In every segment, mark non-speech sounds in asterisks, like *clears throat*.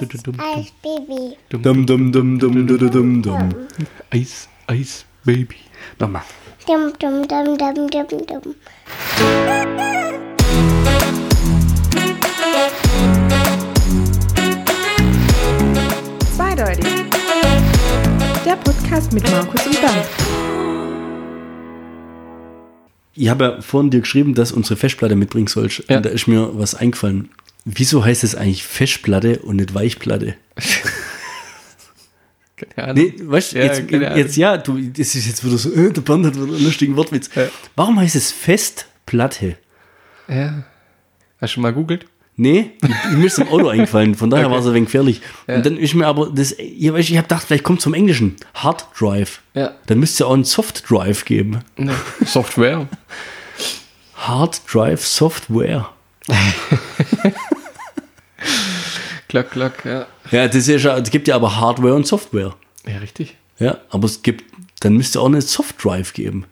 Eis, Baby. Dum dum dum dum dum dum dum dum. Eis, Eis, Baby. Nochmal. Dum, dum, dum, dum, dum, dum. Zweideutig. Der Podcast mit Markus und Bernd. Ich habe ja vorhin dir geschrieben, dass unsere Festplatte mitbringen sollst. Ja. Und da ist mir was eingefallen. Wieso heißt es eigentlich Festplatte und nicht Weichplatte? *laughs* Keine Ahnung. Nee, weißt Ja, jetzt, keine Ahnung. jetzt ja, du, das ist jetzt wieder so, äh, der Bernd hat wieder einen lustigen Wortwitz. Ja. Warum heißt es Festplatte? Ja. Hast du schon mal googelt? Nee, ich, mir ist im Auto eingefallen, von daher Okay. war es ein wenig gefährlich. Ja. Und dann ist mir aber, das, ja, weißt, ich habe gedacht, vielleicht kommt zum Englischen Hard Drive. Ja. Dann müsste es ja auch einen Soft Drive geben. Nee. *laughs* Software. Hard Drive Software. *laughs* *laughs* Klack, klack, ja. Ja, das ist ja, es gibt ja aber Hardware und Software. Ja, richtig. Ja, aber es gibt, dann müsste auch eine Soft Drive geben.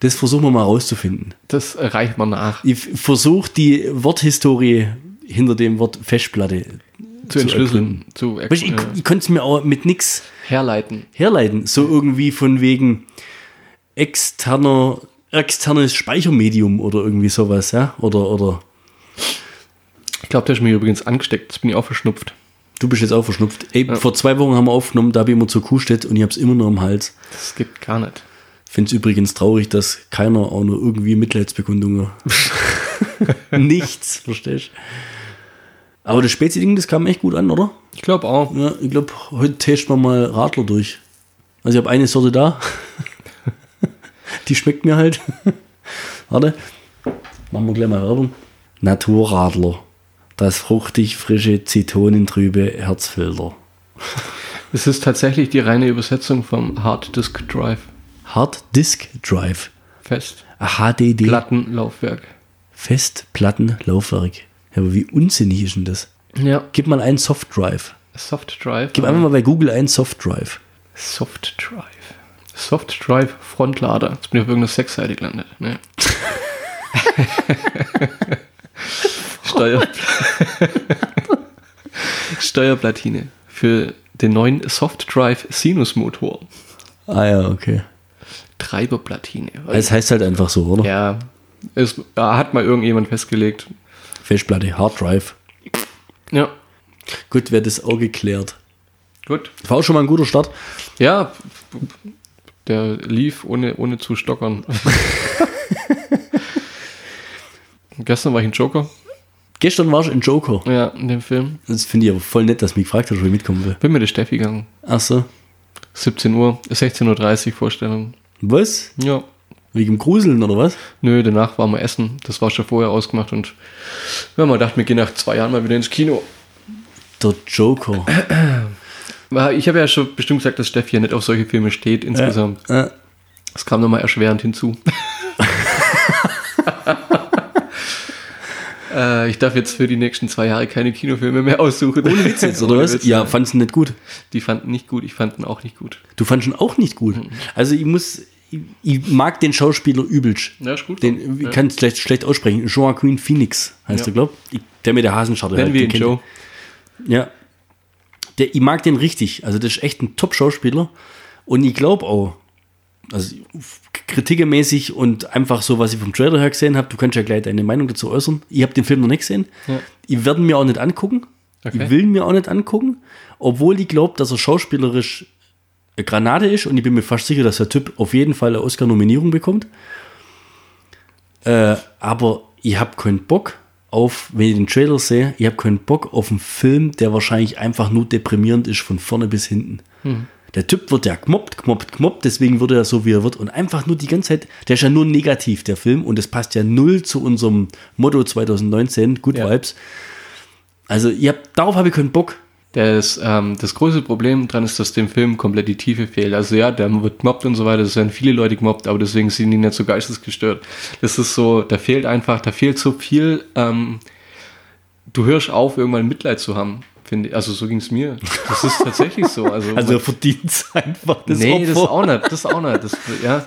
Das versuchen wir mal rauszufinden. Das reicht mal nach. Ich versuche die Worthistorie hinter dem Wort Festplatte Zu entschlüsseln. Zu Weißt, du, ich, äh, ich konnte es mir auch mit nix herleiten. herleiten. So irgendwie von wegen externer, externes Speichermedium oder irgendwie sowas, ja? Oder, oder Ich glaube, der ist mir übrigens angesteckt. Das bin ich auch verschnupft. du bist jetzt auch verschnupft. Ey, vor zwei Wochen haben wir aufgenommen, da habe ich immer zur Kuhstedt und ich habe es immer noch im Hals. Das gibt gar nicht. Finde es übrigens traurig, dass keiner auch nur irgendwie Mitleidsbekundungen. *laughs* Nichts, verstehst du? Aber das Spezi-Ding, das kam echt gut an, oder? Ich glaube auch. Ja, ich glaube, heute testen wir mal Radler durch. Also ich habe eine Sorte da. *laughs* Die schmeckt mir halt. *laughs* Warte. Machen wir gleich mal Werbung. Naturradler. Das fruchtig frische, zitronentrübe Herzfilter. Es ist tatsächlich die reine Übersetzung vom Hard Disk Drive. Hard Disk Drive. Fest. HDD. Plattenlaufwerk. Festplattenlaufwerk. Ja, aber wie unsinnig ist denn das? Ja. Gib mal einen Soft Drive. Soft Drive. Gib einfach mal bei Google einen Soft Drive. Soft Drive. Soft Drive Frontlader. Jetzt bin ich auf irgendeiner Sexseite gelandet. Ne? *laughs* Steuer *laughs* Steuerplatine für den neuen Soft Drive Sinus Motor. Ah ja, okay. Treiberplatine. Es heißt halt einfach so, oder? ja, es, hat mal irgendjemand festgelegt. Festplatte, Hard Drive. Ja, Gut, wäre das auch geklärt. gut. War auch schon mal ein guter Start. Ja, der lief ohne, ohne zu stockern. *laughs* Gestern war ich in Joker. Gestern warst du in Joker. Ja, in dem Film. Das finde ich aber voll nett, dass du mich gefragt hast, ob ich mitkommen will. Bin mit der Steffi gegangen. Ach so. 17 Uhr, 16.30 Uhr Vorstellung. Was? Ja. Wegen Gruseln oder was? Nö, danach waren wir essen. Das war schon vorher ausgemacht und wir haben gedacht, wir gehen nach zwei Jahren mal wieder ins Kino. Der Joker. Ich habe ja schon bestimmt gesagt, dass Steffi ja nicht auf solche Filme steht insgesamt. Äh, Das kam nochmal erschwerend hinzu. Äh, ich darf jetzt für die nächsten zwei Jahre keine Kinofilme mehr aussuchen. ohne Witz jetzt, oder was? Ja, fandst du nicht gut. Die fanden nicht gut, ich fand ihn auch nicht gut. Du fandst ihn auch nicht gut. Mhm. Also ich muss, ich, ich mag den Schauspieler übelst. Ja, ist gut. Den, ich Ja. kann es schlecht, schlecht aussprechen. Joaquin Phoenix heißt Ja. er, glaub ich. Der mit der Hasenscharte. Nennen halt, wir ihn Joe. Ja. Der, ich mag den richtig. Also das ist echt ein Top-Schauspieler. Und ich glaube auch, also kritikemäßig und einfach so, was ich vom Trailer her gesehen habe, du kannst ja gleich deine Meinung dazu äußern. Ich habe den Film noch nicht gesehen. Ja. Ich werde mir auch nicht angucken. Okay. Ich will mir auch nicht angucken, obwohl ich glaube, dass er schauspielerisch eine Granate ist und ich bin mir fast sicher, dass der Typ auf jeden Fall eine Oscar-Nominierung bekommt. Äh, aber ich habe keinen Bock auf, wenn ich den Trailer sehe, ich habe keinen Bock auf einen Film, der wahrscheinlich einfach nur deprimierend ist von vorne bis hinten. Der Typ wird ja gemobbt, gemobbt, gemobbt, deswegen wird er so, wie er wird. Und einfach nur die ganze Zeit, der ist ja nur negativ, der Film. Und das passt ja null zu unserem Motto 2019, Good Ja. Vibes. Also, ich hab, darauf habe ich keinen Bock. Das, ähm, das große Problem dran ist, dass dem Film komplett die Tiefe fehlt. Also ja, der wird gemobbt und so weiter, es werden viele Leute gemobbt, aber deswegen sind die nicht so geistesgestört. Das ist so, da fehlt einfach, da fehlt so viel, ähm, du hörst auf, irgendwann Mitleid zu haben, finde. Also so ging es mir. Das ist tatsächlich so. Also, *laughs* Also, er verdient es einfach. Das nee, das Opfer. auch nicht, das auch nicht. Das, ja.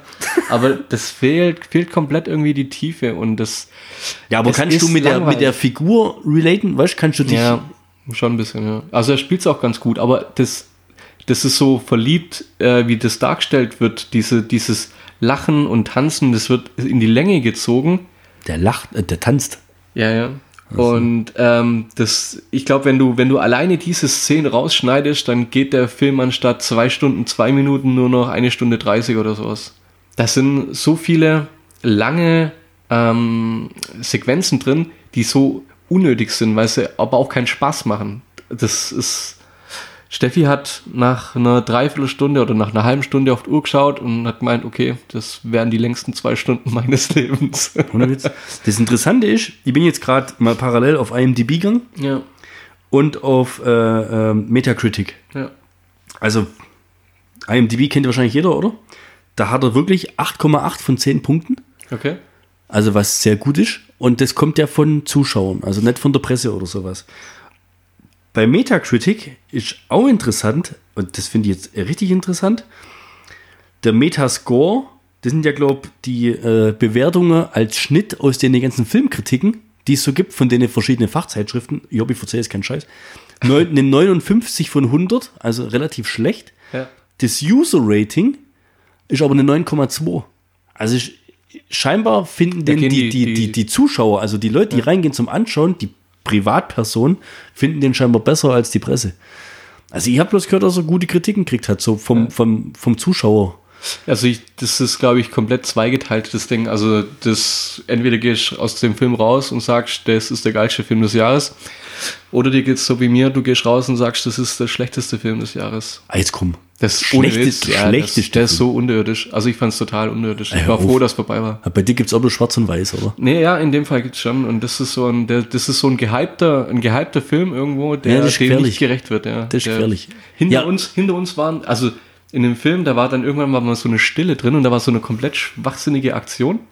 Aber das fehlt, fehlt komplett irgendwie die Tiefe und das. Ja, aber kannst du mit der, mit der Figur relaten? Weißt du, kannst du dich. Ja, Schon ein bisschen, ja. Also er spielt es auch ganz gut, aber das, das ist so verliebt, äh, wie das dargestellt wird, diese, dieses Lachen und Tanzen, das wird in die Länge gezogen. Der lacht, äh, der tanzt. Ja, ja. Und ähm, das, ich glaube, wenn du, wenn du alleine diese Szene rausschneidest, dann geht der Film anstatt zwei Stunden, zwei Minuten nur noch eine Stunde 30 oder sowas. Das sind so viele lange ähm, Sequenzen drin, die so unnötig sind, weil sie aber auch keinen Spaß machen. Das ist. Steffi hat nach einer Dreiviertelstunde oder nach einer halben Stunde auf die Uhr geschaut und hat gemeint, okay, das wären die längsten zwei Stunden *laughs* meines Lebens. Das Interessante ist, ich bin jetzt gerade mal parallel auf IMDb gegangen ja, und auf äh, äh, Metacritic. ja. Also, IMDb kennt wahrscheinlich jeder, oder? Da hat er wirklich 8,8 von 10 Punkten. Okay. Also, was sehr gut ist. Und das kommt ja von Zuschauern, also nicht von der Presse oder sowas. Bei Metacritic ist auch interessant, und das finde ich jetzt richtig interessant, der Metascore, das sind ja, glaube ich, die äh, Bewertungen als Schnitt aus den ganzen Filmkritiken, die es so gibt, von den verschiedenen Fachzeitschriften. Ich hoffe, ich erzähle jetzt keinen Scheiß. Neun, *laughs* eine 59 von 100, also relativ schlecht. Ja. Das User-Rating ist aber eine 9,2. Also ich, scheinbar finden den die- die, die, die- die Zuschauer, also die Leute, die reingehen zum Anschauen, die Privatpersonen, finden den scheinbar besser als die Presse. Also ich habe bloß gehört, dass er gute Kritiken gekriegt hat, so vom, vom, vom Zuschauer. Also ich, das ist, glaube ich, komplett zweigeteilt, das Ding. Also das, entweder gehst du aus dem Film raus und sagst, das ist der geilste Film des Jahres. Oder dir geht's so wie mir, du gehst raus und sagst, das ist der schlechteste Film des Jahres. Ah, jetzt komm. Das ist ohne Witz, ja, das, der ist so unterirdisch. Also ich fand es total unterirdisch. Ich war hör froh, auf. dass es vorbei war. Bei dir gibt es auch bloß schwarz und weiß, oder? Nee, ja, in dem Fall gibt's schon. Und das ist so ein, der, das ist so ein gehypter, ein gehypter Film irgendwo, der Ja, dem nicht gerecht wird. Ja. Das ist der, gefährlich. Hinter Ja. uns, hinter uns waren, also in dem Film, da war dann irgendwann mal so eine Stille drin und da war so eine komplett schwachsinnige Aktion. Und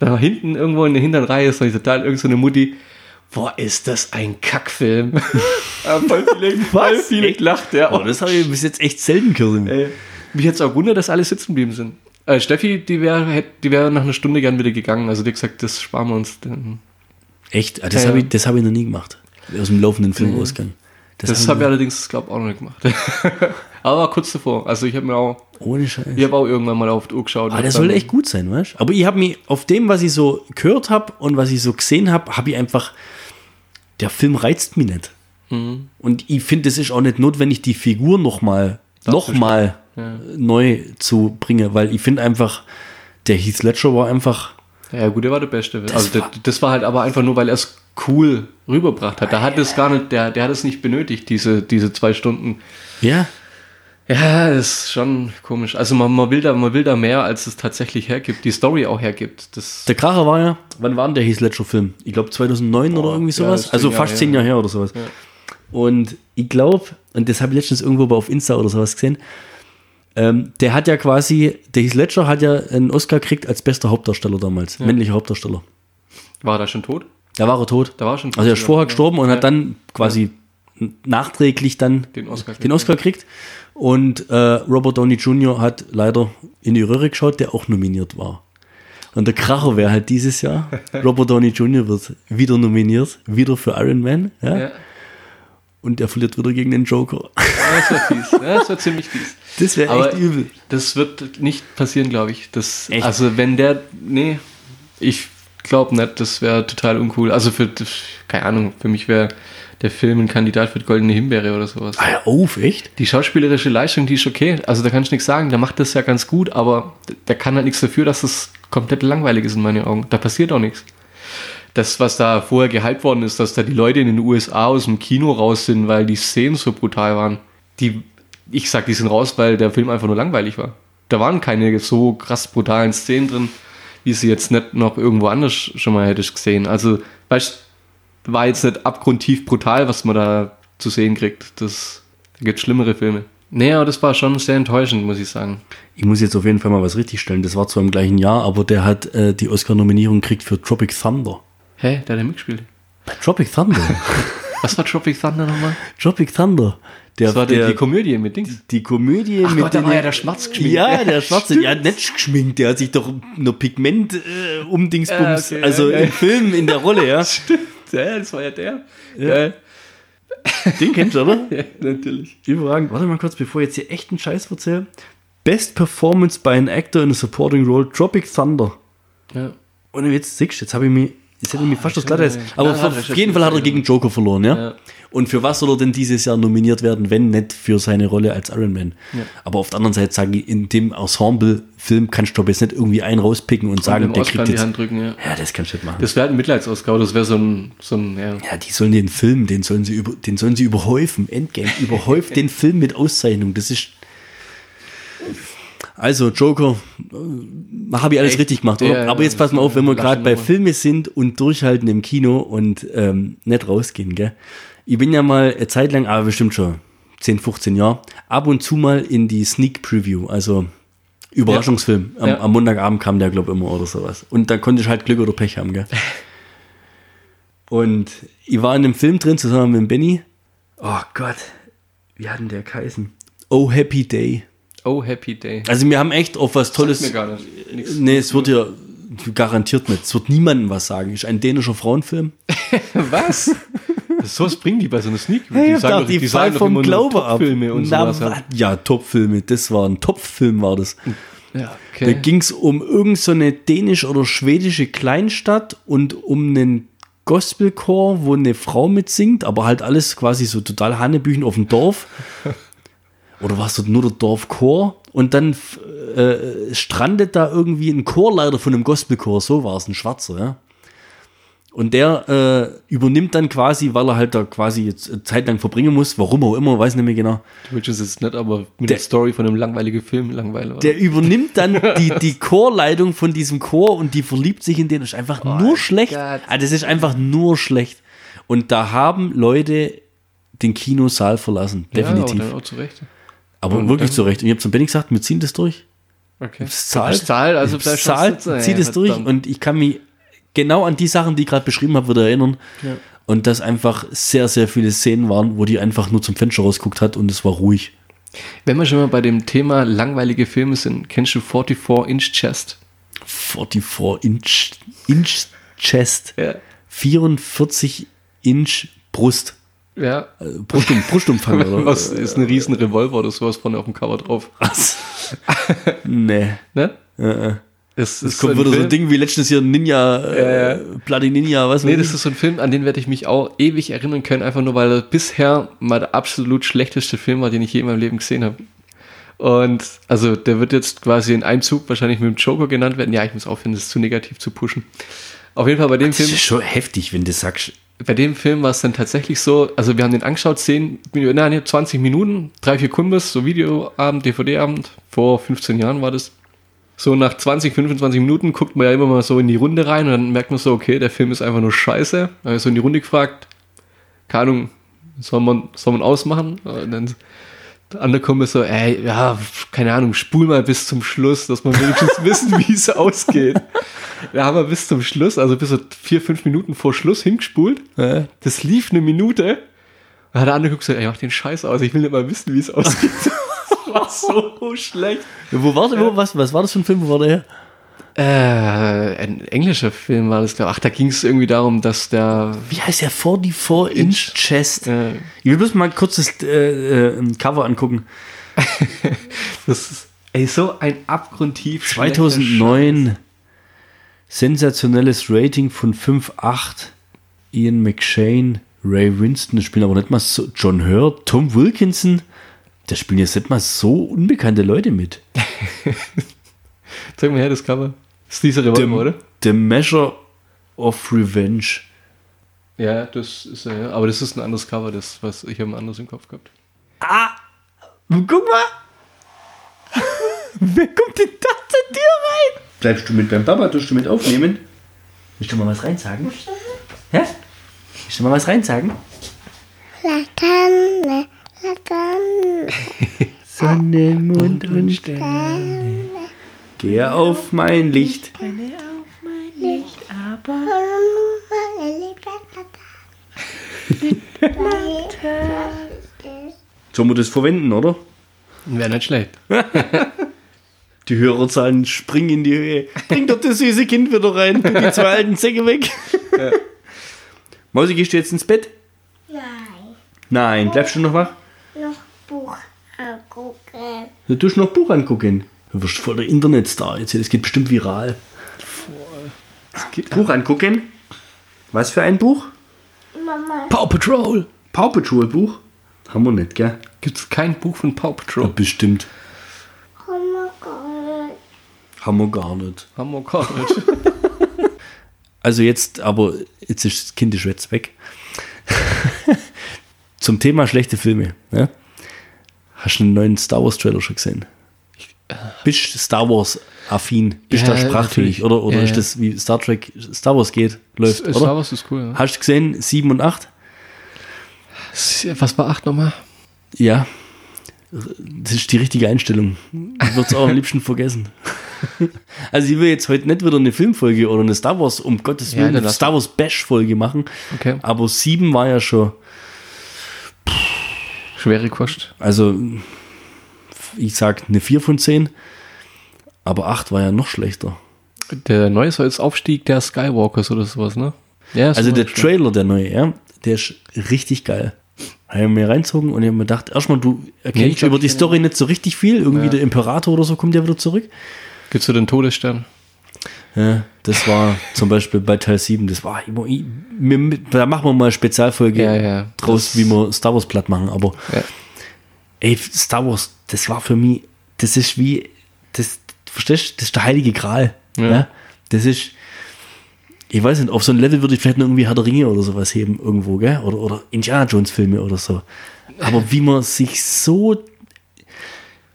da war hinten irgendwo in der hinteren Reihe ist noch total irgend so eine Mutti. Boah, ist das ein Kackfilm. Ja, *laughs* voll viele, voll viele gelacht, ja. Oh, das habe ich bis jetzt echt selten gehört. Ey, mich jetzt auch wundert, dass alle sitzen geblieben sind. Äh, Steffi, die wäre die wär nach einer Stunde gern wieder gegangen. Also die hat gesagt, das sparen wir uns. Denn Echt? Ah, Das Ja, habe ich, das hab ich noch nie gemacht. Aus dem laufenden Filmausgang. Das hab habe ich allerdings, glaube ich, auch noch nicht gemacht. *laughs* Aber kurz davor. Also ich habe mir auch, Ohne Scheiß. ich habe auch irgendwann mal auf die Uhr geschaut. Ah, und das soll echt gut sein, weißt du? Aber ich habe mich auf dem, was ich so gehört habe und was ich so gesehen habe, habe ich einfach, der Film reizt mich nicht. Mhm. Und ich finde, es ist auch nicht notwendig, die Figur nochmal noch mal Ja. neu zu bringen, weil ich finde einfach, der Heath Ledger war einfach, Ja, gut, der war der Beste. also war- das, das war halt aber einfach nur, weil er es cool rüberbracht hat. Da hat es gar nicht, der, der hat es nicht benötigt, diese, diese zwei Stunden. ja, Ja, das ist schon komisch. Also man, man, will da, man will da mehr, als es tatsächlich hergibt, die Story auch hergibt. Das, der Kracher war ja, wann war denn der Heath Ledger Film? Ich glaube 2009 oder irgendwie ja, sowas. das ist also fast zehn. Jahre her oder sowas. Und ich glaube, und das habe ich letztens irgendwo auf Insta oder sowas gesehen, ähm, der hat ja quasi, der Heath Ledger hat ja einen Oscar gekriegt als bester Hauptdarsteller damals, männlicher Hauptdarsteller. war er schon tot? Da war er tot. Da war er schon tot. Also er ist vorher gestorben und Ja. hat dann quasi nachträglich dann Den Oscar den Oscar gekriegt. Und äh, Robert Downey Jr. hat leider in die Röhre geschaut, der auch nominiert war. Und der Kracher wäre halt dieses Jahr, *laughs* Robert Downey Jr. wird wieder nominiert, wieder für Iron Man. Ja? Ja. Und er verliert wieder gegen den Joker. Das wäre fies. Ja, das wäre ziemlich fies. Das wäre echt übel. Das wird nicht passieren, glaube ich. Das, Echt? Also wenn der, nee, ich glaube nicht, das wäre total uncool. Also für, keine Ahnung, für mich wäre der Film ein Kandidat für die Goldene Himbeere oder sowas. Ah, ja, auf, echt? Die schauspielerische Leistung, die ist okay. Also da kann ich nichts sagen. Der macht das ja ganz gut, aber der kann halt nichts dafür, dass es komplett langweilig ist in meinen Augen. Da passiert auch nichts. Das, was da vorher gehypt worden ist, dass da die Leute in den USA aus dem Kino raus sind, weil die Szenen so brutal waren. Die, ich sag, die sind raus, weil der Film einfach nur langweilig war. Da waren keine so krass brutalen Szenen drin, wie sie jetzt nicht noch irgendwo anders schon mal hättest gesehen. Also, weißt war jetzt nicht abgrundtief brutal, was man da zu sehen kriegt. Das, da gibt schlimmere Filme. Nee, aber das war schon sehr enttäuschend, muss ich sagen. Ich muss jetzt auf jeden Fall mal was richtigstellen. Das war zwar im gleichen Jahr, aber der hat äh, die Oscar-Nominierung gekriegt für Tropic Thunder. Hä, der hat ja mitgespielt. Tropic Thunder? *laughs* Was war Tropic Thunder nochmal? Tropic Thunder. Der, Das war die, der, die Komödie mit Dings. die Komödie Ach Gott, da war ja der Schwarz geschminkt. Ja, der Schwarze, ja, nicht geschminkt, der hat sich doch nur Pigment äh, umdingsbums, Ah, okay, also ja, im ja. *laughs* Film in der Rolle, ja. Ja, das war ja der. Geil. Den kennst du, oder? *laughs* Ja, natürlich. Überragend. Warte mal kurz, bevor ich jetzt hier echt einen Scheiß erzähle. Best Performance by an Actor in a Supporting Role, Tropic Thunder. Ja. Und jetzt siehst du, jetzt habe ich mich, jetzt hätte ich mich fast das Glatte. ja. Aber Ja, auf jeden Fall hat er gegen Joker verloren, ja? Ja. Und für was soll er denn dieses Jahr nominiert werden, wenn nicht für seine Rolle als Iron Man? Aber auf der anderen Seite sage ich, in dem Ensemble-Film kannst du aber jetzt nicht irgendwie einen rauspicken und sagen, Dem der Oscar kriegt in die jetzt. Hand drücken, ja. Ja, das kannst du nicht machen. Das wäre ein Mitleids-Oscar, das wäre so ein, so ein, ja. ja, die sollen den Film, den sollen sie, über, den sollen sie überhäufen. Endgame, überhäuft *laughs* den Film mit Auszeichnung. Das ist. Also, Joker, äh, habe ich alles Echt? richtig gemacht. Der- Oder? Aber jetzt pass mal auf, wenn wir gerade bei. Filme sind und durchhalten im Kino und ähm, nicht rausgehen, gell? Ich bin ja mal eine Zeit lang, aber bestimmt schon 10, 15 Jahre, ab und zu mal in die Sneak Preview, also Überraschungsfilm. Am, Ja. am Montagabend kam der, glaube ich, immer oder sowas. Und da konnte ich halt Glück oder Pech haben, gell? *laughs* Und ich war in einem Film drin zusammen mit Benny. Oh Gott, wie hat denn der geheißen? Oh Happy Day. Oh, Happy Day. Also wir haben echt auf was Tolles. Mir gar nicht. Nix. Nee, es wird ja garantiert nicht. Es wird niemandem was sagen. Ist ein dänischer Frauenfilm. *laughs* Was? so was bringen die bei so einer Sneak? Hey, die ich dachte, die sagen fallen doch vom immer nur Glaube ab. Und Na, sowas. halt. ja, Topfilme. Das war ein Topfilm, war das. Ja, Da okay. ging es um irgendeine so eine dänisch- oder schwedische Kleinstadt und um einen Gospelchor, wo eine Frau mitsingt, aber halt alles quasi so total Hannebüchen auf dem Dorf. *laughs* Oder war es dort nur der Dorfchor? Und dann äh, strandet da irgendwie ein Chorleiter von einem Gospelchor, so war es, ein Schwarzer, ja. Und der äh, übernimmt dann quasi, weil er halt da quasi jetzt Zeit lang verbringen muss, warum auch immer, weiß nicht mehr genau. Willst es jetzt nicht, aber mit Der- der Story von einem langweiligen Film langweilig. Der übernimmt dann die, die Chorleitung von diesem Chor und die verliebt sich in den. Das ist einfach nur schlecht. Gott. Ah, das ist einfach nur schlecht. Und da haben Leute den Kinosaal verlassen. Definitiv. Ja, dann auch zurecht. Aber und wirklich dann- zu Recht. Und ich habe zum Benny gesagt, wir ziehen das durch. Okay. Es zahlt. Es zahlt, also Es zahlt, sitzen, zieh ey, das durch. Und ich kann mich genau an die Sachen, die ich gerade beschrieben habe, wieder erinnern. Ja. Und dass einfach sehr, sehr viele Szenen waren, wo die einfach nur zum Fenster rausguckt hat und es war ruhig. Wenn wir schon mal bei dem Thema langweilige Filme sind, kennst du 44 Inch Chest? 44 Inch, Inch Chest. Ja. 44 Inch Brust. Ja. Äh, Brustum, Brustumfang, *laughs* oder? Was ist ein riesen Revolver oder sowas vorne auf dem Cover drauf? Was? *laughs* nee. Ne? Äh, Es Es kommt wieder so ein Ding wie letztes Jahr Ninja, äh, Bloody Ninja, was Nee, das ist so ein Film, an den werde ich mich auch ewig erinnern können, einfach nur weil er bisher mal der absolut schlechteste Film war, den ich je in meinem Leben gesehen habe. Und also der wird jetzt quasi in einem Zug wahrscheinlich mit dem Joker genannt werden. Ja, ich muss aufhören, das ist zu negativ zu pushen. Auf jeden Fall bei dem Das Film, ist schon heftig, wenn du sagst. Bei dem Film war es dann tatsächlich so, also wir haben den angeschaut, 10, nein, 20 Minuten, drei, vier Kumpels, so Videoabend, DVD-Abend, vor 15 Jahren war das. So nach 20, 25 Minuten guckt man ja immer mal so in die Runde rein und dann merkt man so, okay, der Film ist einfach nur scheiße. Dann so in die Runde gefragt, keine Ahnung, soll man, soll man ausmachen? Und dann der andere Kumpel so, ey, ja, keine Ahnung, spul mal bis zum Schluss, dass man wenigstens *laughs* wissen, wie es ausgeht. Da haben wir bis zum Schluss, also bis so vier, fünf Minuten vor Schluss hingespult. Das lief eine Minute. Da hat der andere geguckt, so, ey, mach den Scheiß aus, ich will nicht mal wissen, wie es ausgeht. *laughs* das war so schlecht. Ja, wo war der, wo, was, was war das für ein Film? Wo war der her? Äh, ein englischer Film war das, glaube ich. Ach, da ging es irgendwie darum, dass der. Wie heißt der? 44 Inch Chest. Äh, Ich will bloß mal kurz das äh, äh, ein Cover angucken. *laughs* das ist, ey, so ein abgrundtief. schlechter 2009. Sensationelles Rating von 5,8. Ian McShane, Ray Winston, das spielen aber nicht mal so. John Hurt, Tom Wilkinson. Da spielen jetzt nicht mal so unbekannte Leute mit. *laughs* Zeig mal her, das Cover. Das ist dieser Revolver, oder? The Measure of Revenge. Ja, das ist er, ja. Aber das ist ein anderes Cover, das, was ich habe ein anderes im Kopf gehabt. Guck mal. Wer kommt denn da zu dir rein? Bleibst du mit beim Papa? Tust du mit aufnehmen? Willst du mal was reinsagen? Ja? Willst du mal was reinsagen? Laterne, Laterne. *laughs* Sonne, Mond und Sterne. Geh auf mein Licht. Sollen wir das verwenden, oder? Wäre nicht schlecht. *laughs* Die Hörerzahlen springen in die Höhe. Bring doch das süße Kind wieder rein. Tu die zwei alten Säcke weg. *laughs* Mausi, gehst du jetzt ins Bett? Nein. Nein, bleibst du noch wach? Noch Buch angucken. Du tust noch Buch angucken. Du wirst voll der Internetstar jetzt. Das geht bestimmt viral. Buch angucken. Was für ein Buch? Mama, Paw Patrol. Paw Patrol Buch? Haben wir nicht, gell? Gibt es kein Buch von Paw Patrol? Bestimmt. oh mein Gott. Haben wir gar nicht. Haben wir gar nicht. *laughs* Also jetzt, aber jetzt ist das Kind ist jetzt weg. *laughs* Zum Thema schlechte Filme. Ne? Hast du einen neuen Star Wars Trailer schon gesehen? Bist du Star Wars affin? Bist du Ja, da sprachfähig? natürlich. Oder, oder Ja, ist ja. das wie Star Trek Star Wars geht? Läuft, Star oder? Wars ist cool. Ja. Hast du gesehen? 7 und 8? Was war 8 nochmal? Ja. Das ist die richtige Einstellung. Ich würde es auch am *laughs* liebsten vergessen. Also ich will jetzt heute nicht wieder eine Filmfolge oder eine Star Wars, um Gottes Ja, Willen, dann eine Star Wars Bash-Folge machen. Okay. Aber 7 war ja schon, Schwere Kost. also ich sag eine 4 von 10, aber 8 war ja noch schlechter. Der neue soll jetzt Aufstieg der Skywalkers oder sowas, ne? Ja, Also so der schon. Trailer, der neue, ja, der ist richtig geil. Habe mir reinzogen und ich habe mir gedacht, erstmal, du Nee, erkennst glaub, über die Story nicht so richtig viel. Irgendwie Ja. der Imperator oder so kommt ja wieder zurück. Gibt's so den Todesstern? Ja, das war zum Beispiel bei Teil 7, das war immer, da machen wir mal eine Spezialfolge Ja, ja. draus, wie wir Star Wars platt machen, aber ey, Star Wars, das war für mich, das ist wie, das, verstehst du, das ist der heilige Gral. Ja. Ja. Das ist, ich weiß nicht, auf so ein Level würde ich vielleicht noch irgendwie Herr der Ringe oder sowas heben irgendwo, gell? Oder, oder Indiana Jones Filme oder so. Aber wie man sich so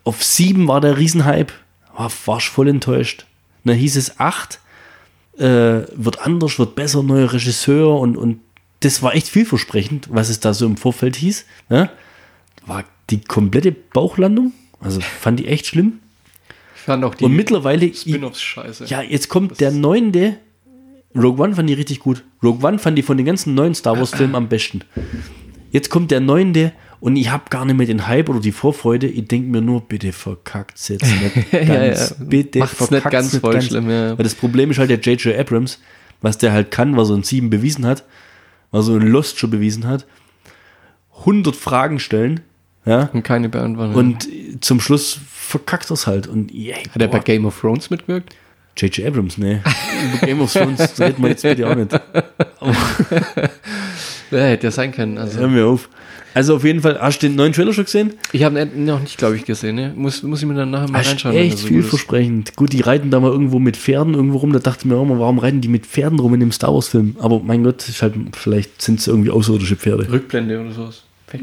auf sieben war der Riesenhype, war, warst voll enttäuscht. Und dann hieß es acht, äh, wird anders, wird besser, neuer Regisseur und, und das war echt vielversprechend, was es da so im Vorfeld hieß. Ne? War die komplette Bauchlandung, also fand ich echt schlimm. Ich fand auch die Und mittlerweile, Spin-offs scheiße. ja, jetzt kommt der neunte. Rogue One fand ich richtig gut. Rogue One fand ich von den ganzen neuen Star Wars Filmen am besten. Jetzt kommt der neunte und ich habe gar nicht mehr den Hype oder die Vorfreude. Ich denke mir nur, bitte verkackt jetzt *laughs* nicht ganz. Ja, ja. Bitte Macht's nicht verkackt's ganz voll schlimm, ja. Weil das Problem ist halt der J.J. Abrams, was der halt kann, was er in 7 bewiesen hat, was er in Lost schon bewiesen hat. 100 Fragen stellen, ja, Und keine beantworten. und zum Schluss verkackt er's halt. Und yeah, Hat er bei. Game of Thrones mitgewirkt? J.J. Abrams, ne. Über *laughs* Game of Thrones reden wir jetzt bitte auch nicht. *laughs* Ja, hätte ja sein können. Also, Hör mir auf. Also auf jeden Fall, hast du den neuen Trailer schon gesehen? ich habe ihn noch nicht, glaube ich, gesehen. Ne? Muss, muss ich mir dann nachher mal Hast reinschauen. echt so vielversprechend. Gut, die reiten da mal irgendwo mit Pferden irgendwo rum. Da dachte ich mir auch mal, warum reiten die mit Pferden rum in dem Star Wars Film? Aber mein Gott, halt, vielleicht sind es irgendwie außerirdische Pferde. Rückblende oder sowas. *laughs*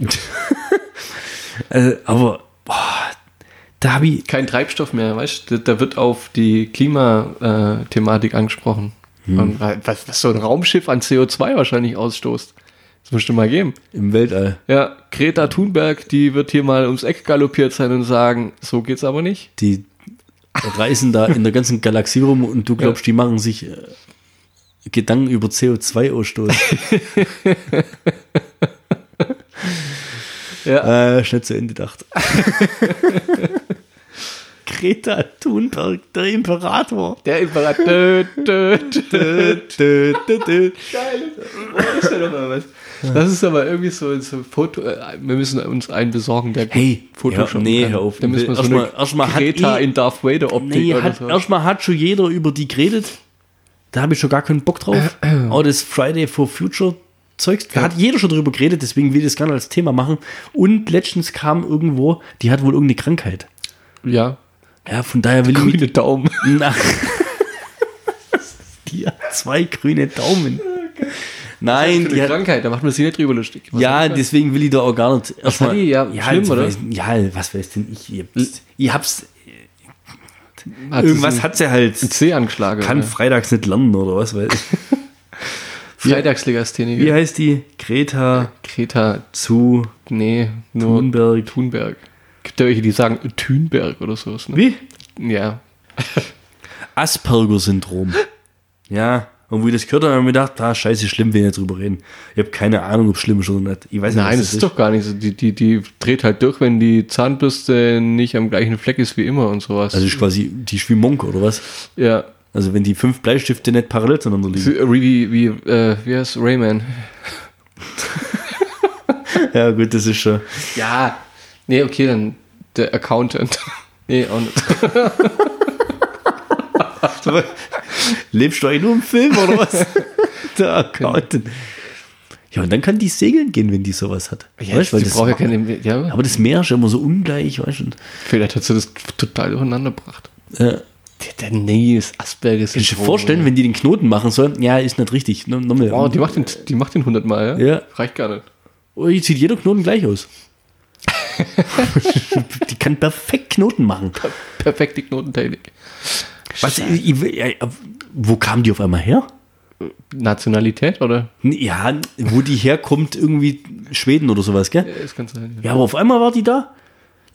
Also, aber, boah, da habe ich, Kein Treibstoff mehr, weißt du? Da, wird auf die Klimathematik angesprochen. Hm. Und was, was so ein Raumschiff an CO2 wahrscheinlich ausstoßt. Das musst du mal geben. im Weltall, Ja, Greta Thunberg, die wird hier mal ums Eck galoppiert sein und sagen, so geht's aber nicht. die reisen da in der ganzen Galaxie rum und du glaubst, die machen sich äh, Gedanken über CO2-Ausstoß. *laughs* Ja. Äh, schnell zu Ende gedacht. *laughs* Greta Thunberg, der Imperator. Der Imperator. Dö, dö, dö. Dö, dö, dö. Das ist ja doch mal was. Das ist aber irgendwie so, so Foto. Äh, wir müssen uns einen besorgen, der Hey, Photoshop ja, nee, kann. hör auf. Da müssen wir so Erstmal- eine erstmal hat Greta eh- in Darth Vader Optik Nee, oder hat, so. erstmal hat schon jeder über die geredet. Da habe ich schon gar keinen Bock drauf. Auch *clears throat* das Friday for Future Zeugs, da hat jeder schon drüber geredet, deswegen will ich das gerne als Thema machen. Und letztens kam irgendwo, die hat wohl irgendeine Krankheit. Ja, Ja, von daher will ich mich grüne Daumen. *laughs* Na. die hat zwei grüne Daumen. Nein, Für die hat, Krankheit, da macht man sich nicht drüber lustig. Was ja, deswegen will ich da auch gar nicht. erstmal- die? Ja, schlimm, jetzt oder? Weiß, ja, was weiß denn ich? Ich hab's, ich hab's Hat irgendwas hat sie halt. C angeschlagen. Kann oder? freitags nicht landen oder was weiß ich. *laughs* Freitagslegastheniker. Wie heißt die? Greta Greta, zu nee, nur Thunberg. Thunberg. Gibt ja welche, die sagen Thunberg oder sowas. Ne? Wie? Ja. *laughs* Asperger-Syndrom. Ja. Und wo ich das gehört habe, habe ich mir gedacht, ah, scheiße, schlimm, wenn wir nicht drüber reden. Ich habe keine Ahnung, ob es schlimm ist oder nicht. Ich weiß nicht, Nein, was das ist doch gar nicht so. Die, die, die dreht halt durch, wenn die Zahnbürste nicht am gleichen Fleck ist wie immer und sowas. Also ist quasi, die ist wie Monk oder was? ja. Also wenn die fünf Bleistifte nicht parallel zueinander liegen. Wie, wie, wie, äh, wie heißt Rayman? Ja, gut, das ist schon. Ja. Nee, okay, dann der Accountant. *laughs* nee, auch nicht. *laughs* Lebst du eigentlich nur im Film oder was? *laughs* Der Accountant. Ja, und dann kann die segeln gehen, wenn die sowas hat. weißt, weil das, braucht ja keine. Ja, aber das Meer ist ja immer so ungleich, weißt du? vielleicht hat sie das total durcheinander gebracht. Ja. Der, der nee, ist Asperger. Kannst du dir vorstellen, wenn die den Knoten machen sollen? Ja, ist nicht richtig. No- Nochmal. Wow, die macht den, die macht den 100 Mal, ja? Ja. Reicht gar nicht. Oh, hier sieht jeder Knoten gleich aus. *laughs* die kann perfekt Knoten machen. Perfekte Knotentechnik. Was, ich, ich, ja, wo kam die auf einmal her? Nationalität, oder? Ja, wo die herkommt, irgendwie Schweden oder sowas, gell? Ja, das kann sein. Ja, aber auf einmal war die da.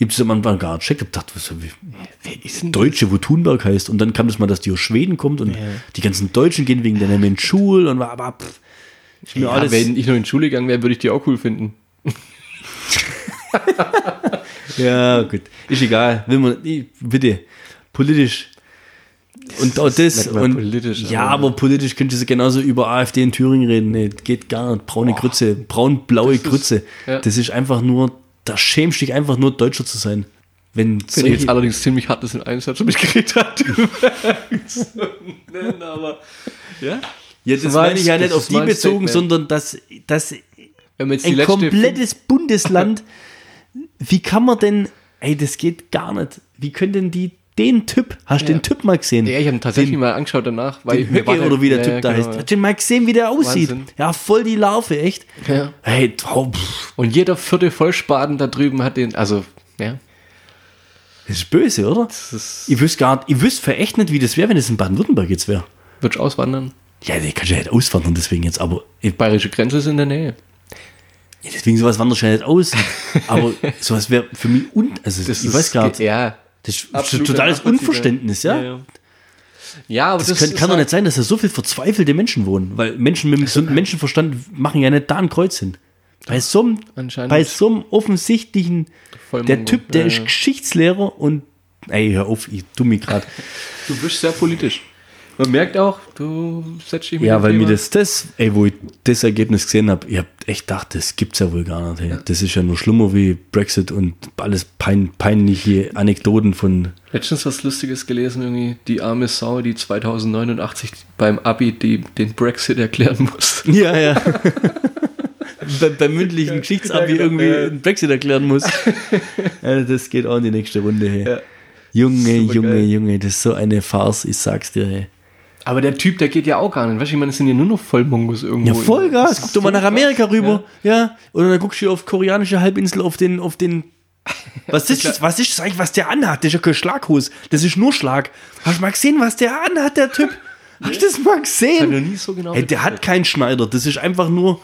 Ich hab's am Anfang gar nicht gecheckt. Ich dachte, was, wie, Wer ist denn Deutsche, wo Thunberg heißt. Und dann kam das mal, dass die aus Schweden kommt und die ganzen Deutschen gehen wegen der in Schul und war aber pff, mir Ja, alles. wenn ich noch in die Schule gegangen wäre, würde ich die auch cool finden. *laughs* Ja, gut. Ist egal. Will man, bitte. Politisch. Und auch das. Und, politisch, ja, aber- aber politisch könntest du genauso über AfD in Thüringen reden. Nee, geht gar nicht. Braune Grütze, braun-blaue Das ist- Grütze. ja. Das ist einfach nur, da schämst dich einfach nur Deutscher zu sein. Wenn Wenn ich jetzt allerdings ziemlich hart das in einen Satz mich geredet hat. *laughs* nennen, aber ja. ja, das Du meine ich ja nicht das auf die bezogen, Statement. sondern dass, dass Wenn man jetzt die ein komplettes Bundesland, *laughs* wie kann man denn, ey, das geht gar nicht. Wie können denn die den Typ, hast du Ja. den Typ mal gesehen? Ja, ich habe ihn tatsächlich mal angeschaut danach, weil Den Höcke oder wie der ja, Typ ja, da genau, heißt. Hast du den mal gesehen, wie der aussieht? Wahnsinn. Ja, voll die Larve, echt. Ja. Hey, oh, Und jeder vierte Vollspaten da drüben hat den, also, ja, das ist böse, oder? das ist, Ich wüsste gar nicht, ich wüsste für echt nicht, wie das wäre, wenn es in Baden-Württemberg jetzt wäre. wird auswandern. Ja, den kannst du ja nicht auswandern, deswegen jetzt, aber Die bayerische Grenze ist in der Nähe. ja, deswegen sowas wanderst du ja nicht aus. *laughs* aber sowas wäre für mich un, also Das ich ist, weiß gar nicht. Ja, Das ist totales. Unverständnis, ja? Ja, ja. ja aber Das, das, kann, kann doch halt- nicht sein, dass da so viel verzweifelte Menschen wohnen, weil Menschen mit einem gesunden Menschenverstand machen ja nicht da ein Kreuz hin. Bei so einem, Anscheinend. bei so einem offensichtlichen, Vollmongo. der Typ, der Ja, ist ja. Geschichtslehrer und, ey, hör auf, ich tu mich gerade. Du bist sehr politisch. Man merkt auch, du setzt dich mit Ja, weil Thema- mir das, das, ey, wo ich das Ergebnis gesehen habe, ich hab echt gedacht, das gibt's ja wohl gar nicht. Hey. Das ist ja nur schlimmer wie Brexit und alles pein, peinliche Anekdoten von, Letztens was Lustiges gelesen, irgendwie, die arme Sau, die 2089 beim Abi die, den Brexit erklären muss. *laughs* ja, ja. bei, beim mündlichen Geschichtsabi Ja, genau, irgendwie ja. einen Brexit erklären muss. *laughs* ja, das geht auch in die nächste Runde. Hey. Ja. Junge. Junge, Junge, das ist so eine Farce, ich sag's dir. Hey. Aber der Typ, der geht ja auch gar nicht. Weißt du, ich meine, es sind ja nur noch Vollmongos irgendwo. Ja, Vollgas. Das Guck doch mal nach Amerika rüber. Ja. Oder dann guckst du auf koreanische Halbinsel auf den, auf den. *laughs* Was ist das? Was ist das eigentlich, was der anhat? Das ist ja kein Schlaghus. Das ist nur Schlag. Hast du mal gesehen, was der anhat, der Typ? Hast du das mal Ich habe noch gesehen? nie so genau Ey, der hat keinen Schneider. Das ist einfach nur.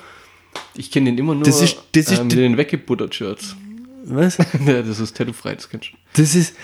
Ich kenne den immer nur Das ist- das ist- äh, mit den weggebuttert Shirts. Was? *laughs* ja, das ist tattoo-frei, das kennst du. Das ist.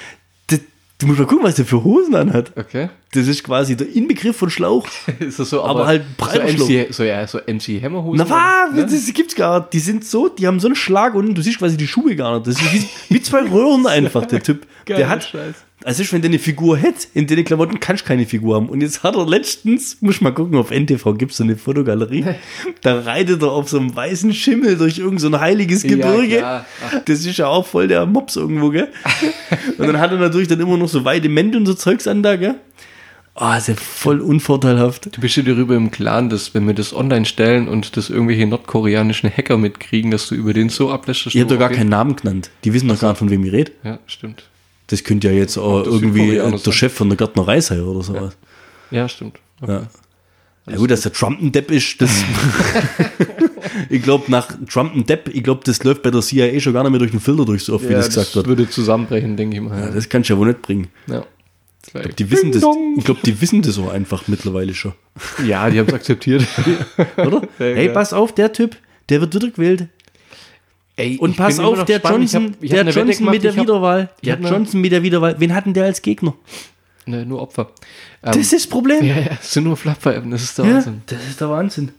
Du musst mal gucken, was der für Hosen anhat. Okay. Das ist quasi der Inbegriff von Schlauch. *laughs* Ist das so, Aber halt breiter so MC, so, ja, so MC Hammerhosen. Na was? ne? Das gibt's gar nicht. Die sind so, die haben so einen Schlag unten, du siehst quasi die Schuhe gar nicht. Das ist wie, wie zwei Röhren einfach, der Typ. *laughs* Geiler der hat, Scheiß. Also wenn der eine Figur hätte, in den Klamotten kannst du keine Figur haben. Und jetzt hat er letztens, muss ich mal gucken, auf NTV gibt's so eine Fotogalerie, *laughs* da reitet er auf so einem weißen Schimmel durch irgendein so ein heiliges Ja, Gebirge. klar. das ist ja auch voll der Mops irgendwo, gell? *laughs* Und dann hat er natürlich dann immer noch so weite Mäntel und so Zeugs an da, gell? Ah, ist ja voll unvorteilhaft. Du bist dir darüber im Klaren, dass wenn wir das online stellen und das irgendwelche nordkoreanischen Hacker mitkriegen, dass du über den so ablässt, Ich habe du doch gar okay- keinen Namen genannt. Die wissen doch gar nicht, von wem ich rede. Ja, stimmt. Das könnte ja jetzt auch das irgendwie der sein. Chef von der Gärtnerei sein oder sowas. Ja, stimmt. Okay. Ja. Ja gut, dass der Trump ein Depp ist, das. *laughs* *laughs* ich glaube, nach Trump ein Depp, ich glaube, das läuft bei der CIA schon gar nicht mehr durch den Filter durch, so oft wie Ja, das das gesagt wird. würde zusammenbrechen, denke ich mal. Ja, das kannst du ja wohl nicht bringen. Ja. Die wissen das, ich glaube, die wissen das auch einfach mittlerweile schon. Ja, die haben es akzeptiert. *laughs* Oder? Hey, pass auf, der Typ, der wird wieder gewählt. Ey, Und ich pass auf, der. Ich Johnson, hab- ich hab der eine Wette Johnson gemacht, mit der ich hab- Wiederwahl. ich Der Johnson mit der Wiederwahl. Wen hatten der als Gegner? Ne, nur Opfer. Ähm, Das ist das Problem. ja, ja, es sind nur Flapper, das ist der Ja, Wahnsinn. das ist der Wahnsinn.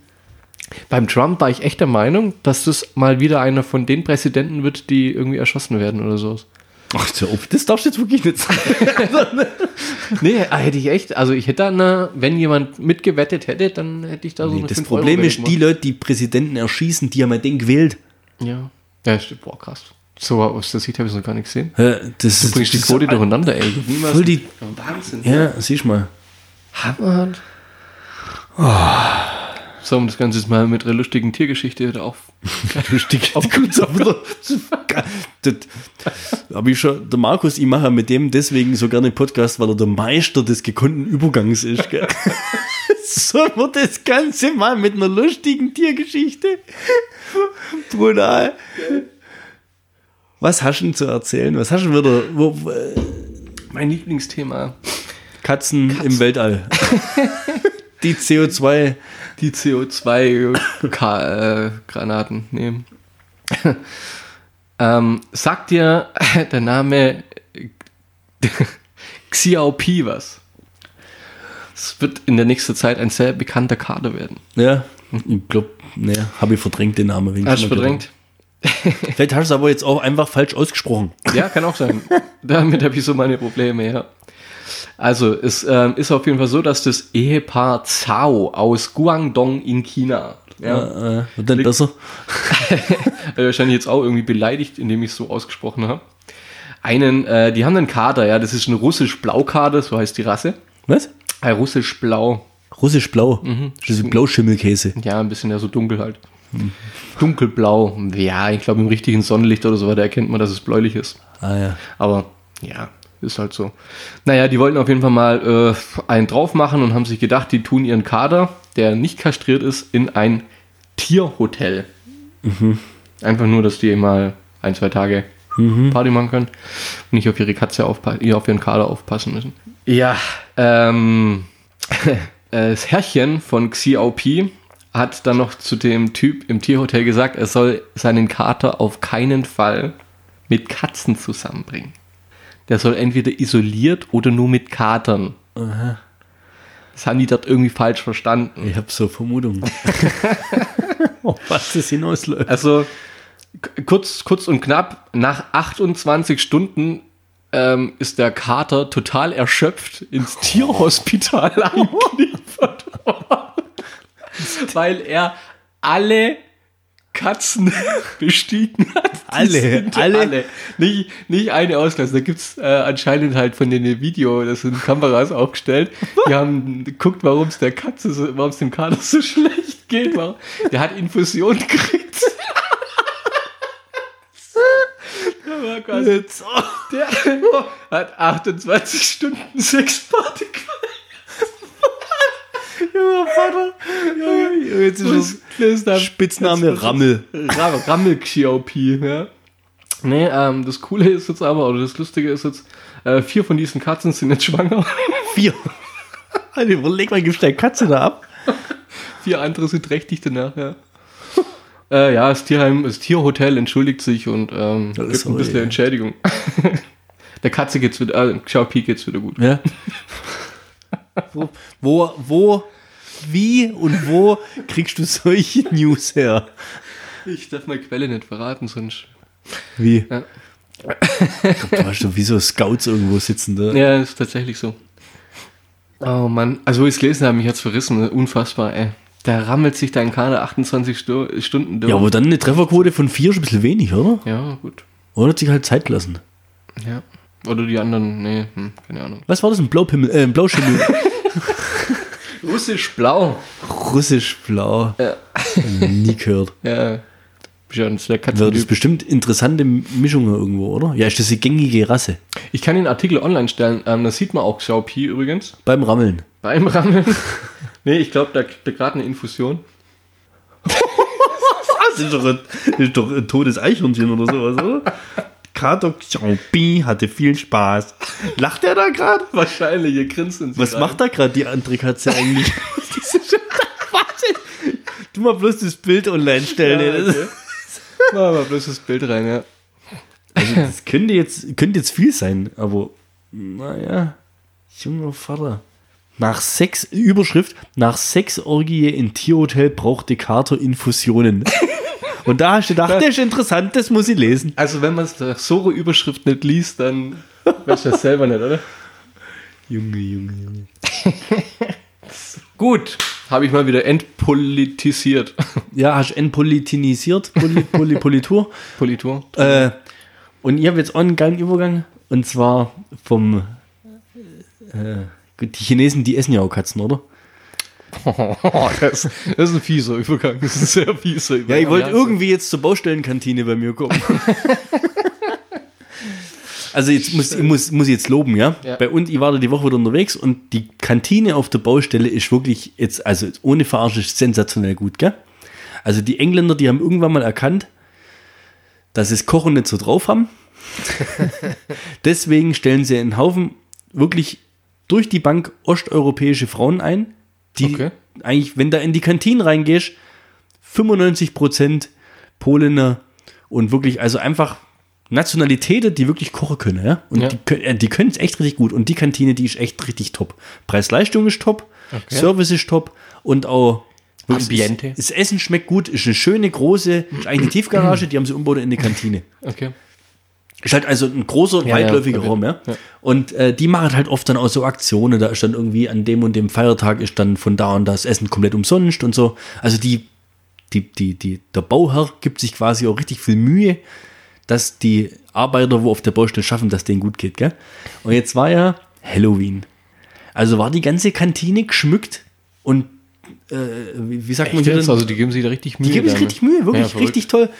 Beim Trump war ich echt der Meinung, dass das mal wieder einer von den Präsidenten wird, die irgendwie erschossen werden oder so. Ach, das darfst du jetzt wirklich nicht sagen. *laughs* Nee, ah, hätte ich echt, also ich hätte äh, wenn jemand mitgewettet hätte, dann hätte ich da so Nee, eine das 5 Problem ist, die Leute, die Präsidenten erschießen, die haben ja den gewählt. Ja. Ja, stimmt. Boah, krass. So aus der Sicht habe ich es noch gar nicht gesehen. Hä, Das Du bringst die Quote durcheinander, ey. Niemals- Voll die, Wahnsinn. ja, siehst mal. Hammer. So, um das Ganze jetzt mal mit einer lustigen Tiergeschichte wieder auf. Lustig. Auf habe ich schon, der Markus, ich mache mit dem deswegen so gerne Podcast, weil er der Meister des gekonnten Übergangs ist. Gell? *laughs* so wird das Ganze mal mit einer lustigen Tiergeschichte. Brutal. Was hast du denn zu erzählen? Was hast du wieder? Wo, wo, äh, Mein Lieblingsthema. Katzen, im Weltall. *laughs* Die CO2. Die CO2-Granaten nehmen. *laughs* ähm, sagt dir *laughs* der Name *laughs* Xiaopi was? Es wird in der nächsten Zeit ein sehr bekannter Kader werden. Ja, ich glaube, ne, habe ich verdrängt den Namen. wegen Hast du verdrängt? Vielleicht hast du es aber jetzt auch einfach falsch ausgesprochen. Ja, kann auch sein. Damit habe ich so meine Probleme, ja. Also, es ähm, ist auf jeden Fall so, dass das Ehepaar Zhao aus Guangdong in China, ja, Äh, wird dann besser? äh, wahrscheinlich jetzt auch irgendwie beleidigt, indem ich es so ausgesprochen habe, einen, äh, die haben einen Kader, ja, das ist ein russisch-blau-Kader, so heißt die Rasse. Was? Äh, russisch-blau, Russisch-blau. Das ist Blauschimmelkäse. ja, ein bisschen ja so dunkel halt. Dunkelblau, ja, ich glaube im richtigen Sonnenlicht oder so weiter erkennt man, dass es bläulich ist. Ah ja. Aber ja, ist halt so. Naja, die wollten auf jeden Fall mal äh, einen drauf machen und haben sich gedacht, die tun ihren Kader, der nicht kastriert ist, in ein Tierhotel. Einfach nur, dass die mal ein, zwei Tage Party machen können und nicht auf ihre Katze aufpassen, auf ihren Kader aufpassen müssen. Ja, ähm, *laughs* das Herrchen von Xiaopi hat dann noch zu dem Typ im Tierhotel gesagt, er soll seinen Kater auf keinen Fall mit Katzen zusammenbringen. Der soll entweder isoliert oder nur mit Katern. Das haben die dort irgendwie falsch verstanden. Ich habe so Vermutungen. *laughs* oh, was das hinausläuft. Also kurz, kurz und knapp, nach 28 Stunden ähm, ist der Kater total erschöpft ins Tierhospital *laughs* eingeliefert worden, weil er alle Katzen *laughs* bestiegen hat. Alle, sind alle? Nicht, nicht eine ausgelassen. Da gibt es äh, anscheinend halt von den Video, das sind Kameras aufgestellt. Die haben geguckt, warum es der Katze, so, warum es dem Kater so *laughs* schlecht geht. Warum- Der hat Infusion gekriegt. *laughs* Der war quasi, der hat 28 Stunden Sexparty Junger Vater. Junge, Jetzt ist Das Spitzname Rammel. Ram Rammel Xiaopi, ja. Nee, ähm, das Coole ist jetzt aber, oder das Lustige ist jetzt, äh, vier von diesen Katzen sind jetzt schwanger. Vier. *laughs* Alter, überleg mal, gibst deine Katze da ab? Vier andere sind trächtig danach, ja. Äh, ja, das Tierheim, das Tierhotel entschuldigt sich und ähm, gibt ist ein bisschen ja. Entschädigung. *laughs* Der Katze geht's wieder, äh, Xiaopi geht's wieder gut. Ja. *laughs* wo, wo, wo, wie und wo kriegst du solche News her? Ich darf meine Quelle nicht verraten, sonst. Wie? Ja. Du hast doch wie so Scouts irgendwo sitzen da. Ja, ist tatsächlich so. Oh Mann, also wo ich es gelesen habe, mich hat's verrissen, unfassbar, ey. Da rammelt sich dein Kader 28 Stu Stunden durch. Ja, aber dann eine Trefferquote von vier ist ein bisschen wenig, oder? ja, gut. Oder hat sich halt Zeit gelassen. Ja. Oder die anderen, nee, hm, keine Ahnung. Was war das? Ein Blaupimmel, äh, ein Blauschimmel. *laughs* Russisch blau. Russisch-blau. Ja. Nie gehört. *laughs* Ja. Der Wäre das Katzentyp. bestimmt interessante Mischungen irgendwo, oder? Ja, ist das die gängige Rasse? Ich kann den Artikel online stellen. Ähm, das sieht man auch Xiaopi übrigens. Beim Rammeln. Beim Rammeln. *laughs* nee, ich glaube, da kriegt er gerade eine Infusion. Das ist doch ein, das ist doch ein totes Eichhörnchen oder sowas, oder? Kato Xiaobi hatte viel Spaß. Lacht er da gerade? Wahrscheinlich, ihr grinst uns Was macht da gerade die andere Katze eigentlich? *laughs* du mal bloß das Bild online stellen. Ja, okay. Machen wir bloß das Bild rein, ja. also, das könnte jetzt, könnte jetzt viel sein, aber naja, junger Vater. Nach sechs, Überschrift, nach Sexorgie in Tierhotel brauchte Kater Infusionen. Und da hast du gedacht, das ist interessant, das muss ich lesen. Also, wenn man so eine Überschrift nicht liest, dann weißt du das selber nicht, oder? Junge, Junge, Junge. Gut. Habe ich mal wieder entpolitisiert. Ja, hast entpolitinisiert, Poli, Poli, Politur. Politur. Äh, und ich habe jetzt auch einen geilen Übergang. Und zwar vom. Äh, die Chinesen, die essen ja auch Katzen, oder? *laughs* das, das ist ein fieser Übergang. Das ist ein sehr fieser Übergang. Ja, ich wollte irgendwie jetzt zur Baustellenkantine bei mir kommen. *laughs* also jetzt muss ich muss, muss ich jetzt loben, ja? Ja. Bei uns, ich war da die Woche wieder unterwegs und die Kantine auf der Baustelle ist wirklich jetzt, also ohne Verarsche, ist sensationell gut, gell? Also die Engländer, die haben irgendwann mal erkannt, dass sie das Kochen nicht so drauf haben. *laughs* Deswegen stellen sie einen Haufen wirklich durch die Bank osteuropäische Frauen ein, die Okay. eigentlich, wenn da in die Kantinen reingehst, 95% Polinnen und wirklich, also einfach Nationalitäten, die wirklich kochen können, ja. Und Ja. die können äh, die können es echt richtig gut. Und die Kantine, die ist echt richtig top. Preis-Leistung ist top, Service ist top und auch Ambiente. Das, das Essen schmeckt gut, ist eine schöne, große, ist eigentlich eine Tiefgarage, die haben sie umgebaut in eine Kantine. Okay. Ist halt also ein großer, Ja, weitläufiger ja, Raum, ja. ja. Und äh, die machen halt oft dann auch so Aktionen. Da ist dann irgendwie an dem und dem Feiertag ist dann von da und das Essen komplett umsonst und so. Also die, die, die, die, der Bauherr gibt sich quasi auch richtig viel Mühe, dass die Arbeiter, wo auf der Baustelle schaffen, dass denen gut geht, gell? Und jetzt war ja Halloween. Also war die ganze Kantine geschmückt und äh, wie, wie sagt man Echt hier jetzt? denn? Also die geben sich da richtig Mühe. Die geben sich ne? richtig Mühe, wirklich Ja, richtig toll.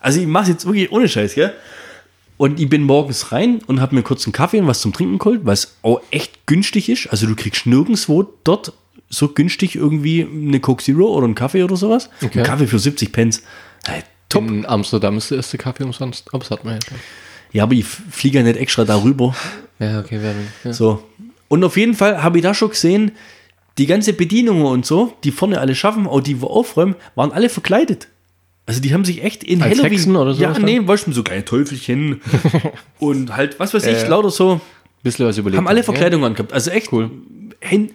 Also ich mache jetzt wirklich ohne Scheiß, gell? Und ich bin morgens rein und habe mir kurz einen Kaffee und was zum Trinken geholt, was auch echt günstig ist. Also du kriegst nirgendwo dort so günstig irgendwie eine Coke Zero oder einen Kaffee oder sowas. Okay. Ein Kaffee für 70 Pence. Hey, top. In Amsterdam ist der erste Kaffee umsonst. Aber das hat man ja. Ja, aber ich fliege ja nicht extra darüber. Ja, okay, Werbung. Ja. So. Und auf jeden Fall habe ich da schon gesehen, die ganze Bedienungen und so, die vorne alle schaffen, auch die, wo aufräumen, waren alle verkleidet. Also die haben sich echt in Als Halloween... Hexen oder Ja, sowas nee, weißt du, so kleine Teufelchen *laughs* und halt, was weiß ich, Ja. lauter so, Bisschen was überlegt. haben alle ja. Verkleidung angehabt. Also echt Cool. hin,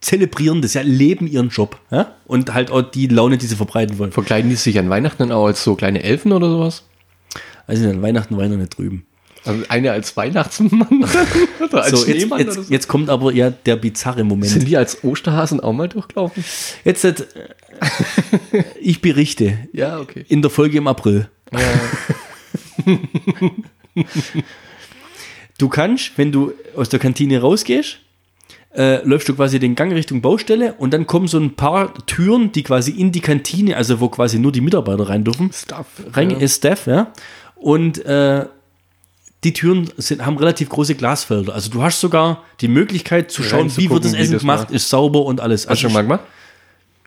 zelebrieren das, ja, leben ihren Job. Ja? Und halt auch die Laune, die sie verbreiten wollen. Verkleiden die sich an Weihnachten auch als so kleine Elfen oder sowas? Also an Weihnachten war ich noch nicht drüben. Also eine als Weihnachtsmann *laughs* oder als So, jetzt, Schneemann jetzt, so? jetzt kommt aber ja der bizarre Moment. Sind die als Osterhasen auch mal durchgelaufen? Jetzt, äh, ich berichte Ja, okay. in der Folge im April. *laughs* Du kannst, wenn du aus der Kantine rausgehst, äh, läufst du quasi den Gang Richtung Baustelle und dann kommen so ein paar Türen, die quasi in die Kantine, also wo quasi nur die Mitarbeiter rein dürfen. Stuff. Rein Ja. ist Staff, ja. Und äh, die Türen sind, haben relativ große Glasfelder. Also du hast sogar die Möglichkeit zu schauen, wie wird das Essen das gemacht, macht. ist sauber und alles. Hast du Also schon mal gemacht?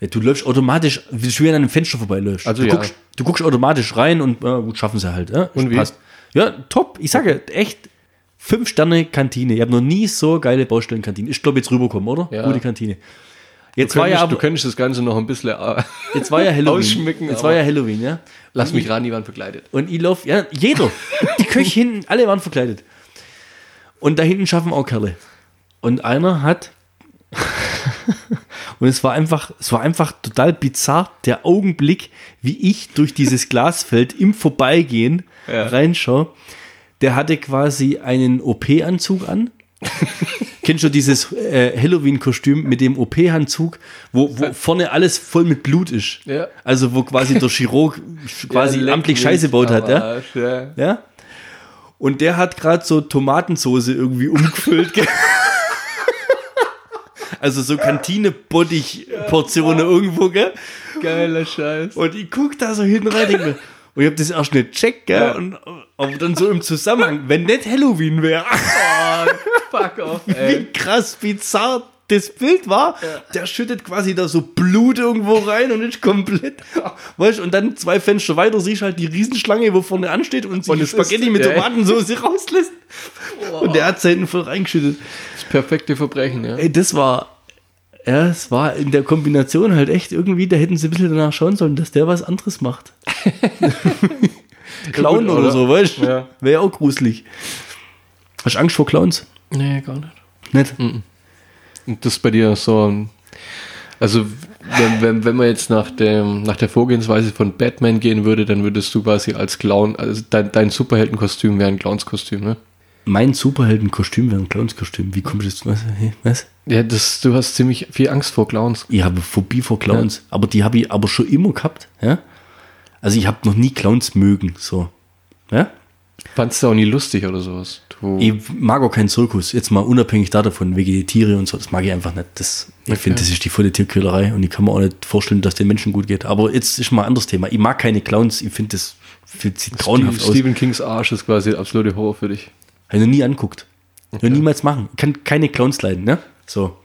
ja, du läufst automatisch, wie du an einem Fenster vorbeiläufst. Also du, ja. guckst, du guckst automatisch rein und äh, gut, schaffen sie halt. Ja? Und wie? Passt. Ja, top. Ich sage, echt, fünf Sterne Kantine. Ich habe noch nie so geile Baustellenkantine. Ich glaube, jetzt rüberkommen, oder? Ja. Gute Kantine. Jetzt Du war ja aber, du könntest das Ganze noch ein bisschen. äh, jetzt war ja *laughs* Halloween. ausschmücken, Jetzt war ja Halloween, ja. Lass mich ran, die waren verkleidet. Und ich lauf, ja, jeder. *laughs* Die Köche hinten, alle waren verkleidet. Und da hinten schaffen auch Kerle. Und einer hat, *laughs* und es war einfach, es war einfach total bizarr, der Augenblick, wie ich durch dieses Glasfeld im Vorbeigehen Ja. reinschaue. Der hatte quasi einen OP-Anzug an. *laughs* Kennst du dieses äh, Halloween-Kostüm mit dem OP-Anzug, wo, wo vorne alles voll mit Blut ist? Ja. Also wo quasi der Chirurg *laughs* quasi Ja, amtlich Scheiße gebaut hat, ja? Ja. ja? Und der hat gerade so Tomatensoße irgendwie umgefüllt. *laughs* also so Kantine-Bottich-Portionen irgendwo, gell? Geiler Scheiß. Und ich guck da so hinten rein, denke mir, und ich hab das erst nicht checkt, gell? Und, aber dann so im Zusammenhang, wenn nicht Halloween wäre, *laughs* Fuck off, wie ey. krass bizarr das Bild war, der schüttet quasi da so Blut irgendwo rein und ist komplett, weißt und dann zwei Fenster weiter siehst du halt die Riesenschlange, wo vorne ansteht und, Und sie Spaghetti ist- mit ja. Tomatensauce rauslässt. Und der hat hinten voll reingeschüttet. Das perfekte Verbrechen, ja. Ey, das war, ja, es war in der Kombination halt echt irgendwie, da hätten sie ein bisschen danach schauen sollen, dass der was anderes macht. *laughs* Clown oder, oder? so, weißt du? Ja. Wäre ja auch gruselig. Hast du Angst vor Clowns? Nee, gar nicht. Nicht? Und das ist bei dir so. Also, wenn, wenn, wenn man jetzt nach, dem, nach der Vorgehensweise von Batman gehen würde, dann würdest du quasi als Clown, also dein, dein Superheldenkostüm wäre ein Clownskostüm, ne? Mein Superheldenkostüm wäre ein Clownskostüm. Wie kommst du jetzt? Was? Ja, das, du hast ziemlich viel Angst vor Clowns. Ich habe Phobie vor Clowns, aber die habe ich aber schon immer gehabt. Ja? Also ich habe noch nie Clowns mögen. So. Ja? Fandst du auch nie lustig oder sowas? Du, Ich mag auch keinen Zirkus. Jetzt mal unabhängig da davon, wegen Tiere und so, das mag ich einfach nicht. Das, ich finde, das ist die volle Tierquälerei und ich kann mir auch nicht vorstellen, dass den Menschen gut geht. Aber jetzt ist mal ein anderes Thema. Ich mag keine Clowns. Ich finde, das sich grauenhaft aus. Stephen Kings Arsch ist quasi der absolute Horror für dich. Habe ich noch nie anguckt. Noch niemals machen. Kann keine Clowns leiden, ne? So.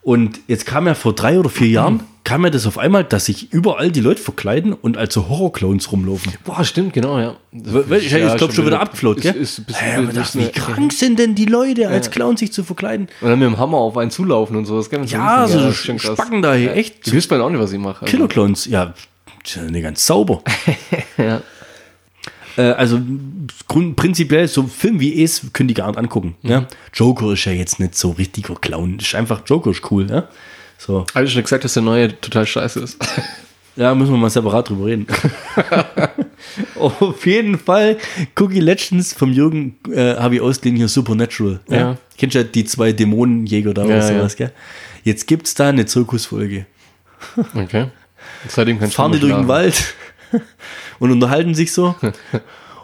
Und jetzt kam ja vor drei oder vier Jahren, kam ja das auf einmal, dass sich überall die Leute verkleiden und als so Horrorclowns rumlaufen. Boah, stimmt, genau, ja. Weil Ich, ich glaube schon wieder abgefloat, ist, gell? Ist, ist, das, ist wie krank sind denn die Leute, als Clown sich zu verkleiden? Und dann mit dem Hammer auf einen zulaufen und sowas. gell? Ja, so schon krass. Spacken da hier, echt. Du wisst man auch nicht, was ich mache. Also, Killer-Clowns, ja, ist ja nicht ganz sauber. *laughs* Ja. Äh, also grund, prinzipiell so Film wie es können die gar nicht angucken. Ja? Joker ist ja jetzt nicht so richtiger Clown. Ist einfach Joker ist cool. Ja? So. Habe ich schon gesagt, dass der neue total scheiße ist. Ja, müssen wir mal separat drüber reden. *laughs* Auf jeden Fall, Cookie Legends vom Jürgen äh, habe ich ausgeliehen hier Supernatural. Ja. Ja. Kennst du ja die zwei Dämonenjäger da oder Ja, sowas, gell? Jetzt gibt es da eine Zirkusfolge. Okay. Seitdem Fahren die durch den Wald *laughs* und unterhalten sich so.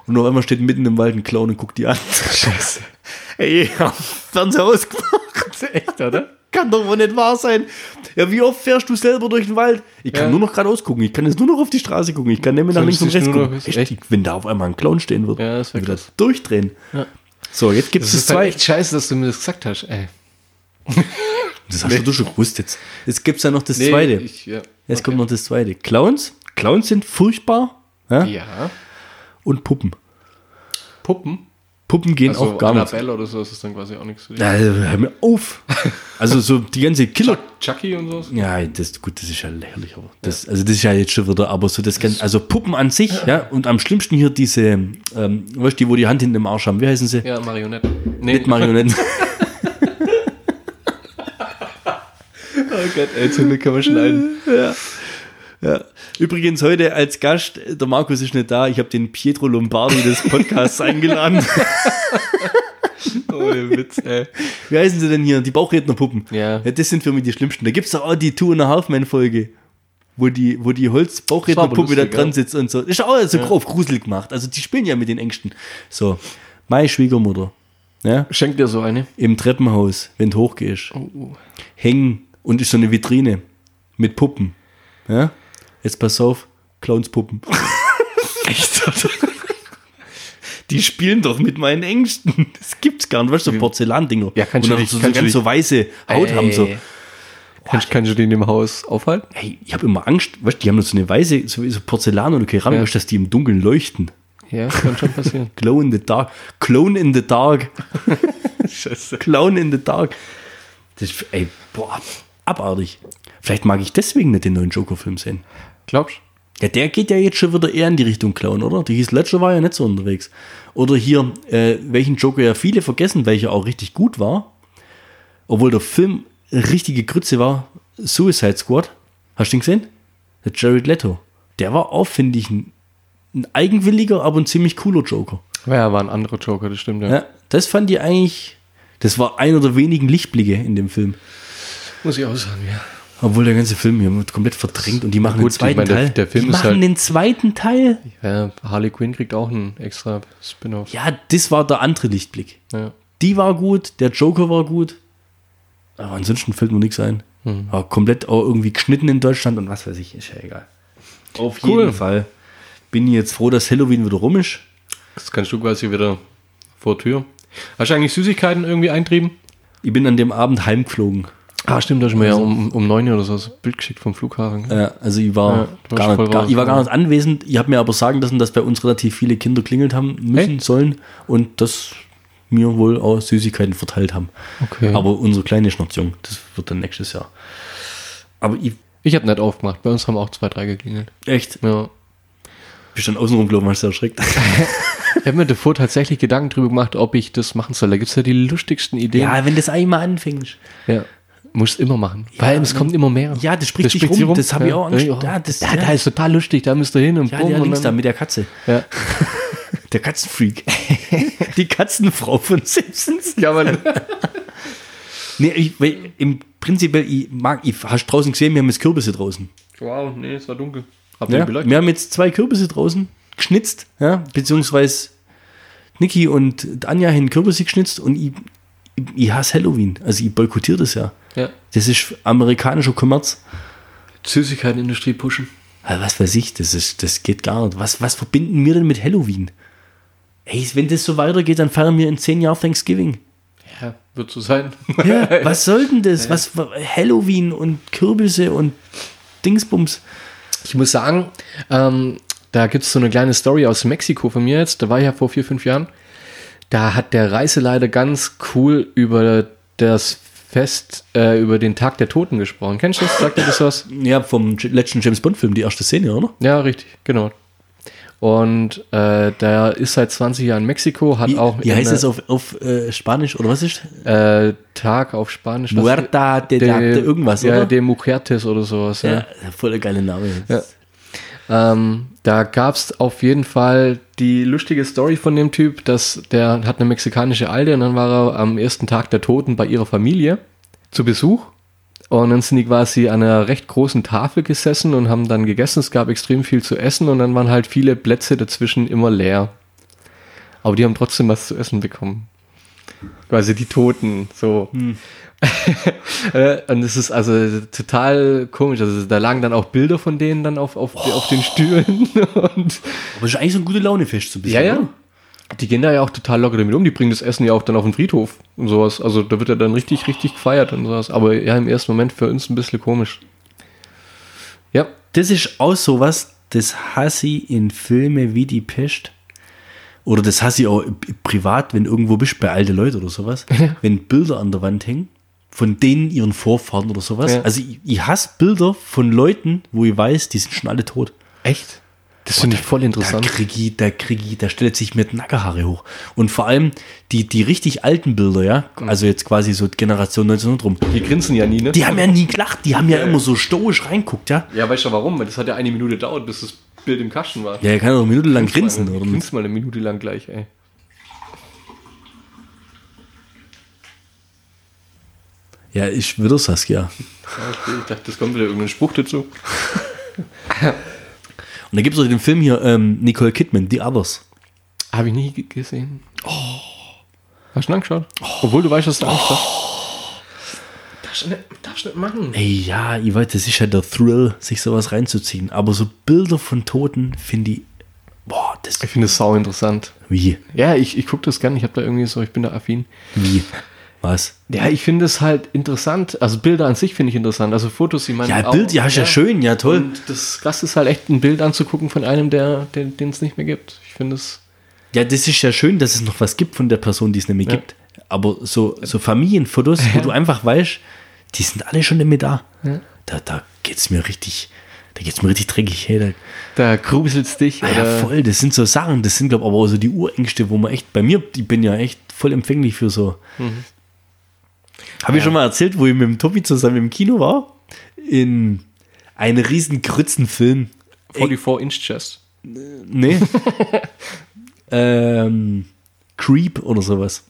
Und auf einmal steht mitten im Wald ein Clown und guckt die an. Scheiße. *laughs* Ey, ja, Fernseher ausgemacht. *laughs* Echt, oder? Kann doch wohl nicht wahr sein. Ja, wie oft fährst du selber durch den Wald? Ich kann Ja. nur noch geradeaus gucken. Ich kann jetzt nur noch auf die Straße gucken. Ich kann nicht mehr nach links und rechts gucken. Echt, echt? wenn da auf einmal ein Clown stehen wird. Ja, das krass. durchdrehen. So, jetzt gibt es Das das ist halt zwei. echt scheiße, dass du mir das gesagt hast, ey. Das hast du schon gewusst jetzt. Jetzt gibt es ja noch das Nee, zweite. Ich, ja. Jetzt kommt noch das zweite. Clowns. Clowns sind furchtbar. Ja? ja. Und Puppen. Puppen. Puppen gehen Also auch gar nicht. Annabelle oder so ist dann quasi auch nichts dich. Ja, hör mir auf. *laughs* Also so die ganze Killer. Chucky und sowas? Ja, das gut, das ist ja lächerlich, aber das, also das ist ja jetzt schon wieder, aber so das ganze, also Puppen an sich, ja, und am schlimmsten hier diese, ähm, weißt du, die, wo die Hand hinten im Arsch haben, wie heißen sie? Ja, Marionette. Nee, Nicht Marionetten. *laughs* *laughs* Oh Gott, ey, zum Glück kann man schneiden. ja. Übrigens heute als Gast, der Markus ist nicht da, ich habe den Pietro Lombardi des Podcasts *laughs* eingeladen. Oh, der Witz, ey. Wie heißen sie denn hier? Die Bauchrednerpuppen. Ja. Das sind für mich die schlimmsten. Da gibt es doch auch die Two and a Half Man Folge. Wo die, wo die Holz-Bauchrednerpuppe da dran ja. sitzt und so. Ist auch so auf Grusel gemacht. Also die spielen ja mit den Ängsten. So, meine Schwiegermutter, ja, Schenk dir so eine. im Treppenhaus, wenn du hochgehst, Oh, hängen und ist so eine Vitrine mit Puppen. Ja? Jetzt pass auf, Clownspuppen. *laughs* Echt? Die spielen doch mit meinen Ängsten. Das gibt's gar nicht. Weißt du, so Porzellandinger. Ja, kannst und du nicht- so, so kannst ganz nicht- so weiße Haut haben. So. Kannst, kannst du die in dem Haus aufhalten? Hey, ich habe immer Angst, weißt du, die haben so eine weiße, so, so Porzellan oder Keramik, Ja. weißt dass die im Dunkeln leuchten. Ja, kann schon passieren. *laughs* Glow in the dark. Clone in the dark. *laughs* Scheiße. Clown in the dark. Das ist, ey, boah, abartig. Vielleicht mag ich deswegen nicht den neuen Joker-Film sehen. Glaubst Ja, der geht ja jetzt schon wieder eher in die Richtung Clown, oder? Die hieß Ledger war ja nicht so unterwegs. Oder hier, äh, welchen Joker ja viele vergessen, welcher auch richtig gut war. Obwohl der Film richtige Grütze war. Suicide Squad. Hast du den gesehen? Der Jared Leto. Der war auch, finde ich, ein, ein eigenwilliger, aber ein ziemlich cooler Joker. Ja, war ein anderer Joker, das stimmt, ja. Ja, das fand ich eigentlich, das war einer der wenigen Lichtblicke in dem Film. Muss ich auch sagen, ja. Obwohl der ganze Film hier wird komplett verdrängt und die machen gut, den zweiten meine, der- Teil. der Film die machen halt- den zweiten Teil. ja. Harley Quinn kriegt auch einen extra Spin-off. Ja, das war der andere Lichtblick. Ja. Die war gut, der Joker war gut. Aber ansonsten fällt mir nichts ein. Hm. War komplett auch irgendwie geschnitten in Deutschland und was weiß ich, ist ja egal. Auf Cool. jeden Fall bin ich jetzt froh, dass Halloween wieder rum ist. Das kannst du quasi wieder vor Tür. Hast du eigentlich Süßigkeiten irgendwie eintrieben? Ich bin an dem Abend heimgeflogen. Ah, stimmt, da hast du mir ja um, um 9 Uhr oder so das Bild geschickt vom Flughafen. Ja, also ich war, Ja, gar, nicht, gar, ich war gar nicht anwesend. Ich habe mir aber sagen lassen, dass bei uns relativ viele Kinder klingelt haben müssen, Echt? sollen und dass mir wohl auch Süßigkeiten verteilt haben. Okay. Aber unsere Kleine ist noch jung. Das wird dann nächstes Jahr. Aber ich, Ich habe nicht aufgemacht. Bei uns haben auch zwei, drei geklingelt. echt, Ja. bist dann außenrum gelaufen, hast du erschreckt. *laughs* Ich habe mir davor tatsächlich Gedanken drüber gemacht, ob ich das machen soll. Da gibt es ja die lustigsten Ideen. ja, wenn das einmal anfängst. ja. Musst immer machen. Weil es kommt immer mehr. Ja, das spricht sich sich rum. Das habe ich auch Angst. Ja, Ja, das- ja, ja. da ist total lustig. Da müsst ihr hin und Ja, der links da mit der Katze. ja. *laughs* der Katzenfreak. *laughs* Die Katzenfrau von Simpsons. Ja, man. *laughs* Nee, ich, weil im Prinzip, ich mag, ich, hast du draußen gesehen, wir haben jetzt Kürbisse draußen. wow, nee, es war dunkel. Ihr Ja, beleuchtet? wir haben jetzt zwei Kürbisse draußen geschnitzt, ja, beziehungsweise Niki und Anja haben Kürbisse geschnitzt und ich, ich, ich hasse Halloween. Also ich boykottiere das ja. Ja. Das ist amerikanischer Kommerz. Süßigkeitenindustrie pushen. Aber was weiß ich, das, ist, das geht gar nicht. Was, was verbinden wir denn mit Halloween? Ey, wenn das so weitergeht, dann feiern wir in zehn Jahren Thanksgiving. Ja, wird so sein. Ja, *laughs* was soll denn das? Was, Halloween und Kürbisse und Dingsbums. Ich muss sagen, ähm, da gibt es so eine kleine Story aus Mexiko von mir jetzt. Da war ich ja vor vier, fünf Jahren. Da hat der Reiseleiter ganz cool über das Fest, äh, über den Tag der Toten gesprochen. Kennst du das? Sagt dir das was? Ja, vom letzten James Bond-Film, die erste Szene, oder? Ja, richtig, genau. Und äh, der ist seit 20 Jahren in Mexiko, hat Wie, auch wie heißt das auf, auf äh, Spanisch oder was ist? äh, Tag auf Spanisch. Muerta de, de, de irgendwas, ja, oder? de Mujertes oder sowas. Ja. ja, voll der geile Name. Ja. Ähm, da gab es auf jeden Fall die lustige Story von dem Typ, dass der hat eine mexikanische Alte und dann war er am ersten Tag der Toten bei ihrer Familie zu Besuch. Und dann sind die quasi an einer recht großen Tafel gesessen und haben dann gegessen. Es gab extrem viel zu essen und dann waren halt viele Plätze dazwischen immer leer. Aber die haben trotzdem was zu essen bekommen. Quasi die Toten, so. *laughs* Äh, und es ist also total komisch. Also da lagen dann auch Bilder von denen dann auf, auf, auf den Stühlen. *laughs* Und Aber ist eigentlich so ein gute Launefest so ein bisschen. ja, ja. oder? Die gehen da ja auch total locker damit um. Die bringen das Essen ja auch dann auf den Friedhof und sowas. Also da wird ja dann richtig, richtig gefeiert und sowas. Aber ja, im ersten Moment für uns ein bisschen komisch. Ja. Das ist auch sowas, das hasse ich in Filme wie die Pest. Oder das hasse ich auch privat, wenn irgendwo bist, bei alten Leuten oder sowas. *laughs* wenn Bilder an der Wand hängen, von denen ihren Vorfahren oder sowas. Ja. Also ich, ich hasse Bilder von Leuten, wo ich weiß, die sind schon alle tot. Echt? Das finde ich voll Da interessant. krieg ich, da krieg ich, da stellt sich mir die Nackenhaare hoch. Und vor allem die, die richtig alten Bilder, ja, also jetzt quasi so Generation 1900 rum, Die grinsen ja nie, ne? die haben ja nie gelacht, die haben ja immer so stoisch reinguckt, ja. ja, weißt du warum? Weil das hat ja eine Minute gedauert, bis das Bild im Kasten war. Ja, er kann doch eine Minute lang grinsen, oder? Grins mal eine Minute lang gleich, ey. Ja, ich wieder Saskia. Ja, okay, ich dachte, das kommt wieder irgendein Spruch dazu. *laughs* Und da gibt es auch den Film hier, ähm, Nicole Kidman, The Others. Habe ich nie ge- gesehen. Oh. Hast du ihn angeschaut? Obwohl du weißt, dass du Angst hast. Darfst du nicht, darfst nicht machen. Ey, ja, ich weiß, das ist ja der Thrill, sich sowas reinzuziehen. Aber so Bilder von Toten finde ich, boah, das, Ich finde es sau interessant. wie, Ja, ich, ich gucke das gern. Ich habe da irgendwie so, ich bin da affin. wie, was? Ja, ich finde es halt interessant. Also Bilder an sich finde ich interessant. Also Fotos, ich meine. Ja, auch- Bild, ja, ist ja schön, ja, toll. Und das Krasse ist halt echt ein Bild anzugucken von einem, der, den den es nicht mehr gibt. Ich finde es. Ja, das ist ja schön, dass es noch was gibt von der Person, die es nicht mehr Ja. gibt. Aber so, so Familienfotos, wo du einfach weißt, die sind alle schon mehr da. Da, da geht's mir richtig, da geht's mir richtig dreckig. Hey, da, Da gruselst dich. Ah ja, voll, das sind so Sachen, das sind, glaube ich, aber auch so die Urängste, wo man echt, bei mir, ich bin ja echt voll empfänglich für so. Habe ich schon mal erzählt, wo ich mit dem Tobi zusammen im Kino war? In einem riesen Grützenfilm. 44 Inch Chest. Nee. *laughs* ähm, Creep oder sowas.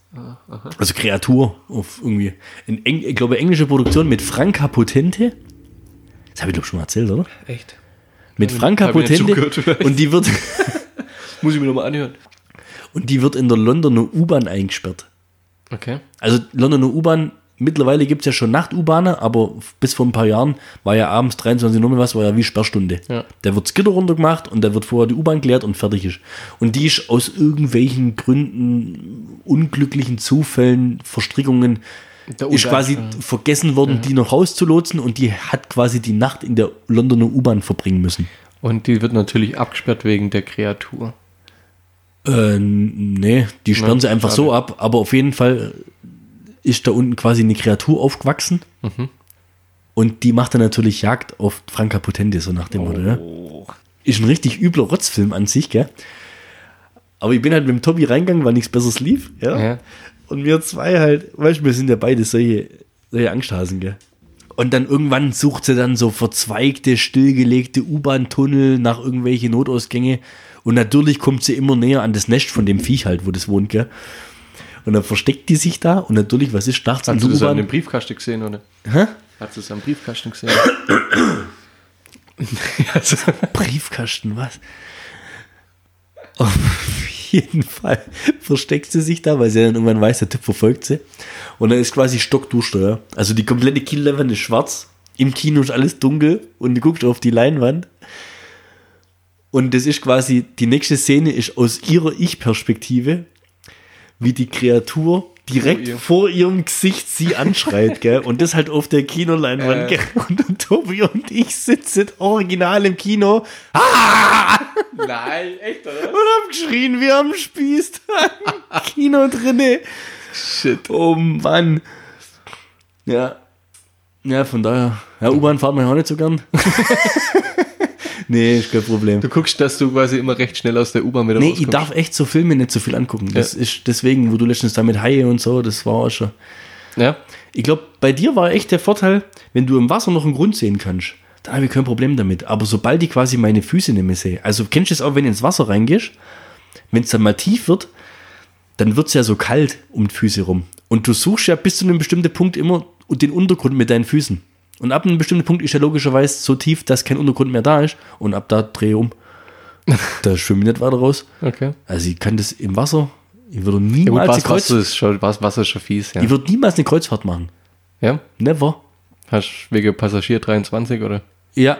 Also Kreatur auf irgendwie. In Eng, ich glaube, englische Produktion mit Franka Potente. Das habe ich doch schon mal erzählt, oder? Echt? Mit Franka ich nicht Potente. Und die wird. *laughs* Muss ich mir nochmal anhören. Und die wird in der Londoner U-Bahn eingesperrt. Okay. Also Londoner U-Bahn, mittlerweile gibt es ja schon Nacht-U-Bahnen, aber bis vor ein paar Jahren war ja abends 23 Uhr was, war ja wie Sperrstunde. Ja. Da wird das Gitter runtergemacht und da wird vorher die U-Bahn klärt und fertig ist. Und die ist aus irgendwelchen Gründen, unglücklichen Zufällen, Verstrickungen, ist quasi vergessen worden, die noch rauszulotsen und die hat quasi die Nacht in der Londoner U-Bahn verbringen müssen. Und die wird natürlich abgesperrt wegen der Kreatur. Äh, nee, die sperren Ja, sie einfach schade. so ab, aber auf jeden Fall ist da unten quasi eine Kreatur aufgewachsen Mhm. und die macht dann natürlich Jagd auf Franka Potente, so nach dem Motto. Ja. Oh. Ist ein richtig übler Rotzfilm an sich, gell? Aber ich bin halt mit dem Tobi reingegangen, weil nichts Besseres lief, ja. Ja. Und wir zwei halt, weißt du, wir sind ja beide solche, solche Angsthasen, gell? Und dann irgendwann sucht sie dann so verzweigte, stillgelegte U-Bahn-Tunnel nach irgendwelche Notausgänge Und natürlich kommt sie immer näher an das Nest von dem Viech halt, wo das wohnt, gell? Und dann versteckt die sich da und natürlich, was ist nachts Hast du das an dem Briefkasten gesehen, oder? Hä? Hast du es am Briefkasten gesehen? *laughs* Briefkasten, was? Auf jeden Fall versteckt sie sich da, weil sie dann irgendwann weiß, der Typ verfolgt sie. Und dann ist quasi stockduster, ja. Also die komplette Kiellevel ist schwarz, im Kino ist alles dunkel und du guckst auf die Leinwand. Und das ist quasi, die nächste Szene ist aus ihrer Ich-Perspektive, wie die Kreatur direkt ihr. vor ihrem Gesicht sie anschreit, gell? Und das halt auf der Kinoleinwand, Äh. gell? Und Tobi und ich sitzen original im Kino nein, echt, oder? und haben geschrien wie am Spieß im Kino drinne. Shit. Oh Mann. Ja. Ja, von daher. Ja, U-Bahn fahren wir auch nicht so gern. *laughs* nee, ist kein Problem. Du guckst, dass du quasi immer recht schnell aus der U-Bahn wieder Nee, ich rauskommst. darf echt so Filme nicht so viel angucken. Das ist deswegen, wo du letztens da mit Haie und so, das war auch schon. Ja? Ich glaube, bei dir war echt der Vorteil, wenn du im Wasser noch einen Grund sehen kannst, dann habe ich kein Problem damit. Aber sobald ich quasi meine Füße nicht mehr sehe, also kennst du es auch, wenn du ins Wasser reingehst, wenn es dann mal tief wird, dann wird es ja so kalt um die Füße rum. Und du suchst ja bis zu einem bestimmten Punkt immer den Untergrund mit deinen Füßen. Und ab einem bestimmten Punkt ist ja logischerweise so tief, dass kein Untergrund mehr da ist. Und ab da drehe ich um. *laughs* da schwimme ich nicht weiter raus. Okay. Also ich kann das im Wasser, ich würde Ja, gut, niemals, eine, was, Kreuz, schon, was, Wasser ist schon fies, ja. ich würde niemals eine Kreuzfahrt machen. ja? Never. Hast du wegen Passagier 23, oder? Ja,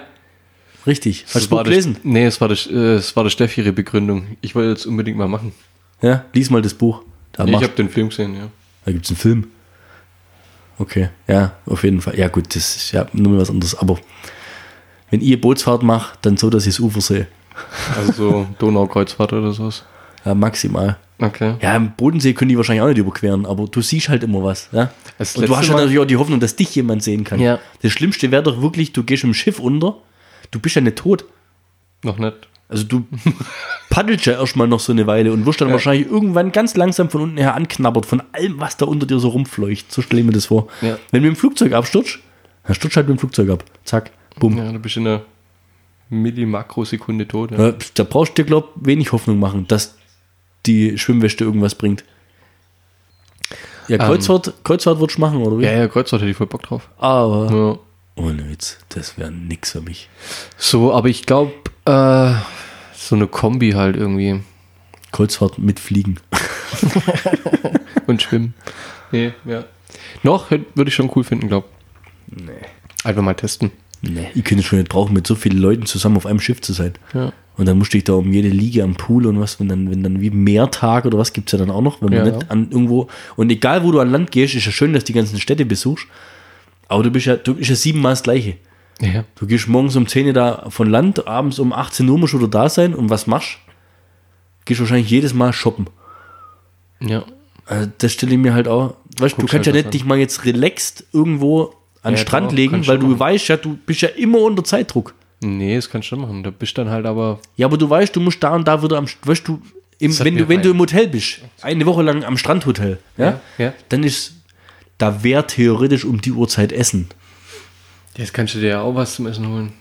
richtig. Hast du das gelesen? Der, nee, es war, der, äh, es war der Steffi ihre Begründung. Ich wollte jetzt unbedingt mal machen. Ja, lies mal das Buch. Da, ich habe den Film gesehen, ja. da gibt es einen Film. Okay, ja, auf jeden Fall. Ja, gut, das ist ja nur mal was anderes. Aber wenn ihr Bootsfahrt macht, dann so, dass ich das Ufer sehe. Also so Donaukreuzfahrt oder sowas. Ja, maximal. Okay. Ja, im Bodensee können die wahrscheinlich auch nicht überqueren, aber du siehst halt immer was. Ja? Das Und du hast ja natürlich auch die Hoffnung, dass dich jemand sehen kann. Ja. Das Schlimmste wäre doch wirklich, du gehst im Schiff unter, du bist ja nicht tot. Noch nicht. Also du *laughs* paddelst ja erstmal noch so eine Weile und wirst dann Ja. wahrscheinlich irgendwann ganz langsam von unten her anknabbert von allem, was da unter dir so rumfleucht. So stelle ich mir das vor. Ja. Wenn du mit dem Flugzeug abstürzt, dann stürzt halt mit dem Flugzeug ab. Zack, bumm. Ja, du bist in einer Millimakrosekunde tot. Ja. Da brauchst du dir, glaub wenig Hoffnung machen, dass die Schwimmweste irgendwas bringt. Ja, Kreuzfahrt, Kreuzfahrt würdest du machen, oder wie? ja, ja, Kreuzfahrt hätte ich voll Bock drauf. Aber, Ja. ohne Witz, das wäre nix für mich. So, aber ich glaube, äh, so eine Kombi halt irgendwie. Kreuzfahrt mit Fliegen. *laughs* Und schwimmen. Nee, ja. Noch würde ich schon cool finden, glaub. Nee. Einfach mal testen. Nee, ich könnte es schon nicht brauchen, mit so vielen Leuten zusammen auf einem Schiff zu sein. Ja. Und dann musste ich da um jede Liege am Pool und was, wenn dann, wenn dann wie Mehrtag oder was gibt es ja dann auch noch, wenn man Ja. nicht an irgendwo. Und egal wo du an Land gehst, ist ja schön, dass du die ganzen Städte besuchst. Aber du bist ja, du bist ja siebenmal das gleiche. Ja. Du gehst morgens um 10 Uhr da von Land, abends um 18 Uhr musst du da sein und was machst? Gehst wahrscheinlich jedes Mal shoppen. Ja. Also das stelle ich mir halt auch. Weißt du, kannst halt ja nicht an. dich mal jetzt relaxed irgendwo an den Ja, Strand doch, legen, weil du machen. weißt ja, du bist ja immer unter Zeitdruck. Nee, das kannst du schon machen. Da bist dann halt aber. Ja, aber du weißt, du musst da und da wieder am, weißt du, im, wenn du, wenn du im Hotel bist, eine Woche lang am Strandhotel, ja, Ja, ja. dann ist, da wäre theoretisch um die Uhrzeit Essen. Jetzt kannst du dir ja auch was zum Essen holen.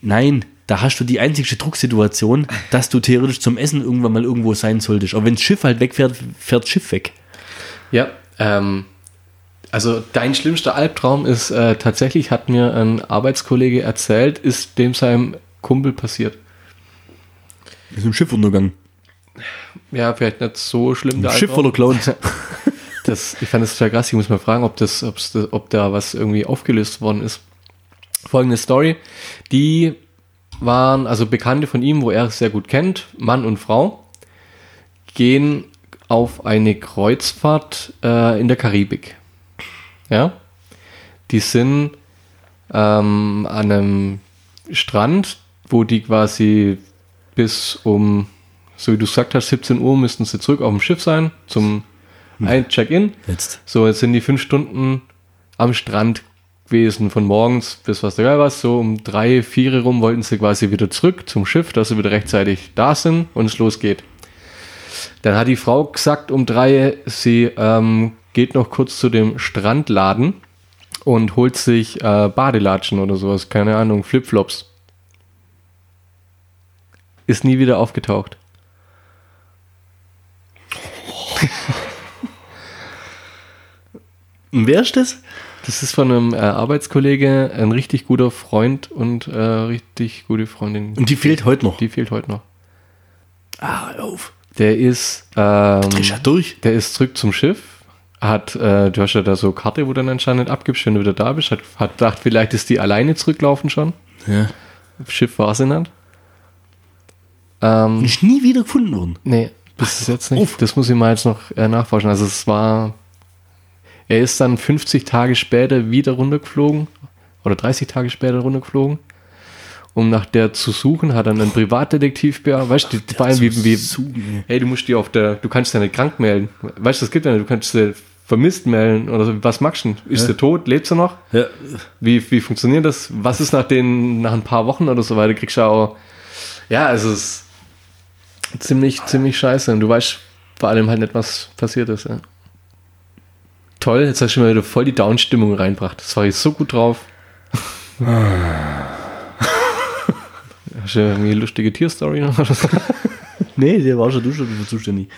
Nein, da hast du die einzige Drucksituation, dass du theoretisch zum Essen irgendwann mal irgendwo sein solltest. Aber wenn das Schiff halt wegfährt, fährt das Schiff weg. Ja, ähm, also dein schlimmster Albtraum ist äh, tatsächlich, hat mir ein Arbeitskollege erzählt, ist dem seinem Kumpel passiert. Ist ein Schiffuntergang. Ja, vielleicht nicht so schlimm. Ein Schiff voller Clowns. *laughs* Das, ich fand das total krass. Ich muss mal fragen, ob, das, ob da was irgendwie aufgelöst worden ist. Folgende Story. Die waren, also Bekannte von ihm, wo er sehr gut kennt, Mann und Frau, gehen auf eine Kreuzfahrt äh, in der Karibik. Ja? Die sind ähm, an einem Strand, wo die quasi bis um, so wie du gesagt hast, 17 Uhr müssten sie zurück auf dem Schiff sein zum ein Check-in. Jetzt. So, jetzt sind die fünf Stunden am Strand gewesen, von morgens bis was da geil war. So um drei, vier rum wollten sie quasi wieder zurück zum Schiff, dass sie wieder rechtzeitig da sind und es losgeht. Dann hat die Frau gesagt um drei, sie ähm, geht noch kurz zu dem Strandladen und holt sich äh, Badelatschen oder sowas, keine Ahnung, Flipflops. ist nie wieder aufgetaucht. *laughs* Wer ist das? Das ist von einem äh, Arbeitskollege, ein richtig guter Freund und äh, richtig gute Freundin. Und die fehlt heute noch. Die fehlt heute noch. Ah, hör auf. Der ist, ähm, ja durch. der ist zurück zum Schiff. Hat, äh, du hast ja da so Karte, wo dann anscheinend abgibst, wenn du wieder da bist. Hat, hat gedacht, vielleicht ist die alleine zurücklaufen schon. Ja. Schiff war sie nicht. Ähm, Ist nie wieder gefunden worden. Nee, das ist jetzt nicht. auf. Das muss ich mal jetzt noch äh, nachforschen. Also es war. Er ist dann 50 Tage später wieder runtergeflogen. Oder 30 Tage später runtergeflogen. Um nach der zu suchen, hat dann ein Privatdetektiv beauftragt. Weißt du, vor allem wie, wie, Suchen. hey, du musst die auf der, du kannst ja nicht krank melden. Weißt du, das gibt ja nicht, du kannst sie vermisst melden oder so. Was machst du denn? Ist sie tot? Lebt sie noch? Ja. Wie, wie funktioniert das? Was ist nach den, nach ein paar Wochen oder so weiter? Kriegst du auch, ja, also es ist ziemlich, ziemlich scheiße. Und du weißt vor allem halt nicht, was passiert ist. Ja. Toll, jetzt hast du schon mal wieder voll die Down-Stimmung reinbracht. Das war jetzt so gut drauf. hast du irgendwie eine lustige Tierstory noch? *laughs* Nee, der war schon du schon dafür zuständig.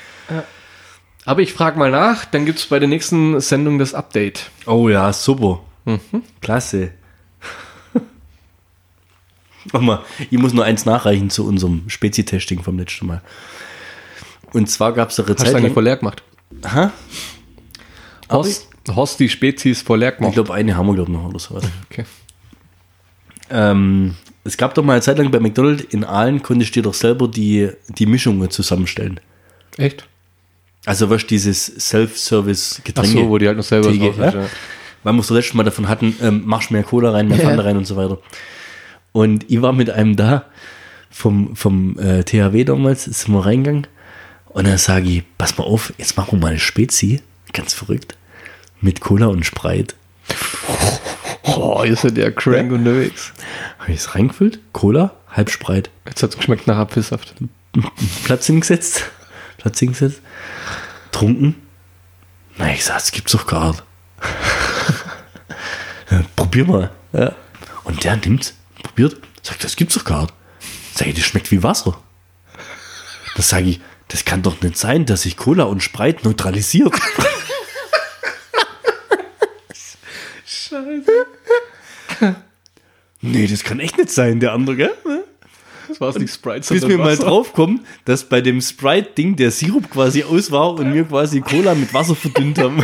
Aber ich frage mal nach, dann gibt es bei der nächsten Sendung das Update. Oh ja, super. Klasse. Warte mal, ich muss nur eins nachreichen zu unserem Spezi-Testing vom letzten Mal. Und zwar gab es eine Hast du Zeit eigentlich lang, vor leer gemacht? Aha. Horst, Horst die Spezies vor leer Ich gemacht. glaube, eine haben wir, glaube ich, noch oder sowas. Okay. Ähm, es gab doch mal eine Zeit lang bei McDonald's in Aalen, konntest du dir doch selber die, die Mischungen zusammenstellen. Echt? Also was dieses Ach Self-Service-Getränke. so, wo die halt noch selber Theke, drauf ist, ja? ja. Weil wir es das letzte Mal davon hatten, ähm, machst mehr Cola rein, mehr Ja. Pfanne rein und so weiter. Und ich war mit einem da vom, vom äh, THW damals, sind wir reingegangen und dann sage ich, pass mal auf, jetzt machen wir mal eine Spezi, ganz verrückt, mit Cola und Sprite. Oh, ist ja der crank unterwegs. Habe ich es reingefüllt, Cola, halb Sprite, Jetzt hat es geschmeckt nach Apfelsaft. Platz hingesetzt, Platz hingesetzt, trunken. Na, ich sag, das gibt's doch gar nicht. *laughs* Probier mal. Ja. Und der nimmt, probiert, sagt, das gibt's doch gar nicht. Sag ich, das schmeckt wie Wasser. Das sage ich, das kann doch nicht sein, dass sich Cola und Sprite neutralisiert. *laughs* Scheiße. Nee, das kann echt nicht sein, der andere, gell? Das war es nicht Sprite, bis wir mal drauf kommen, dass bei dem Sprite-Ding der Sirup quasi aus war und wir quasi Cola mit Wasser verdünnt haben.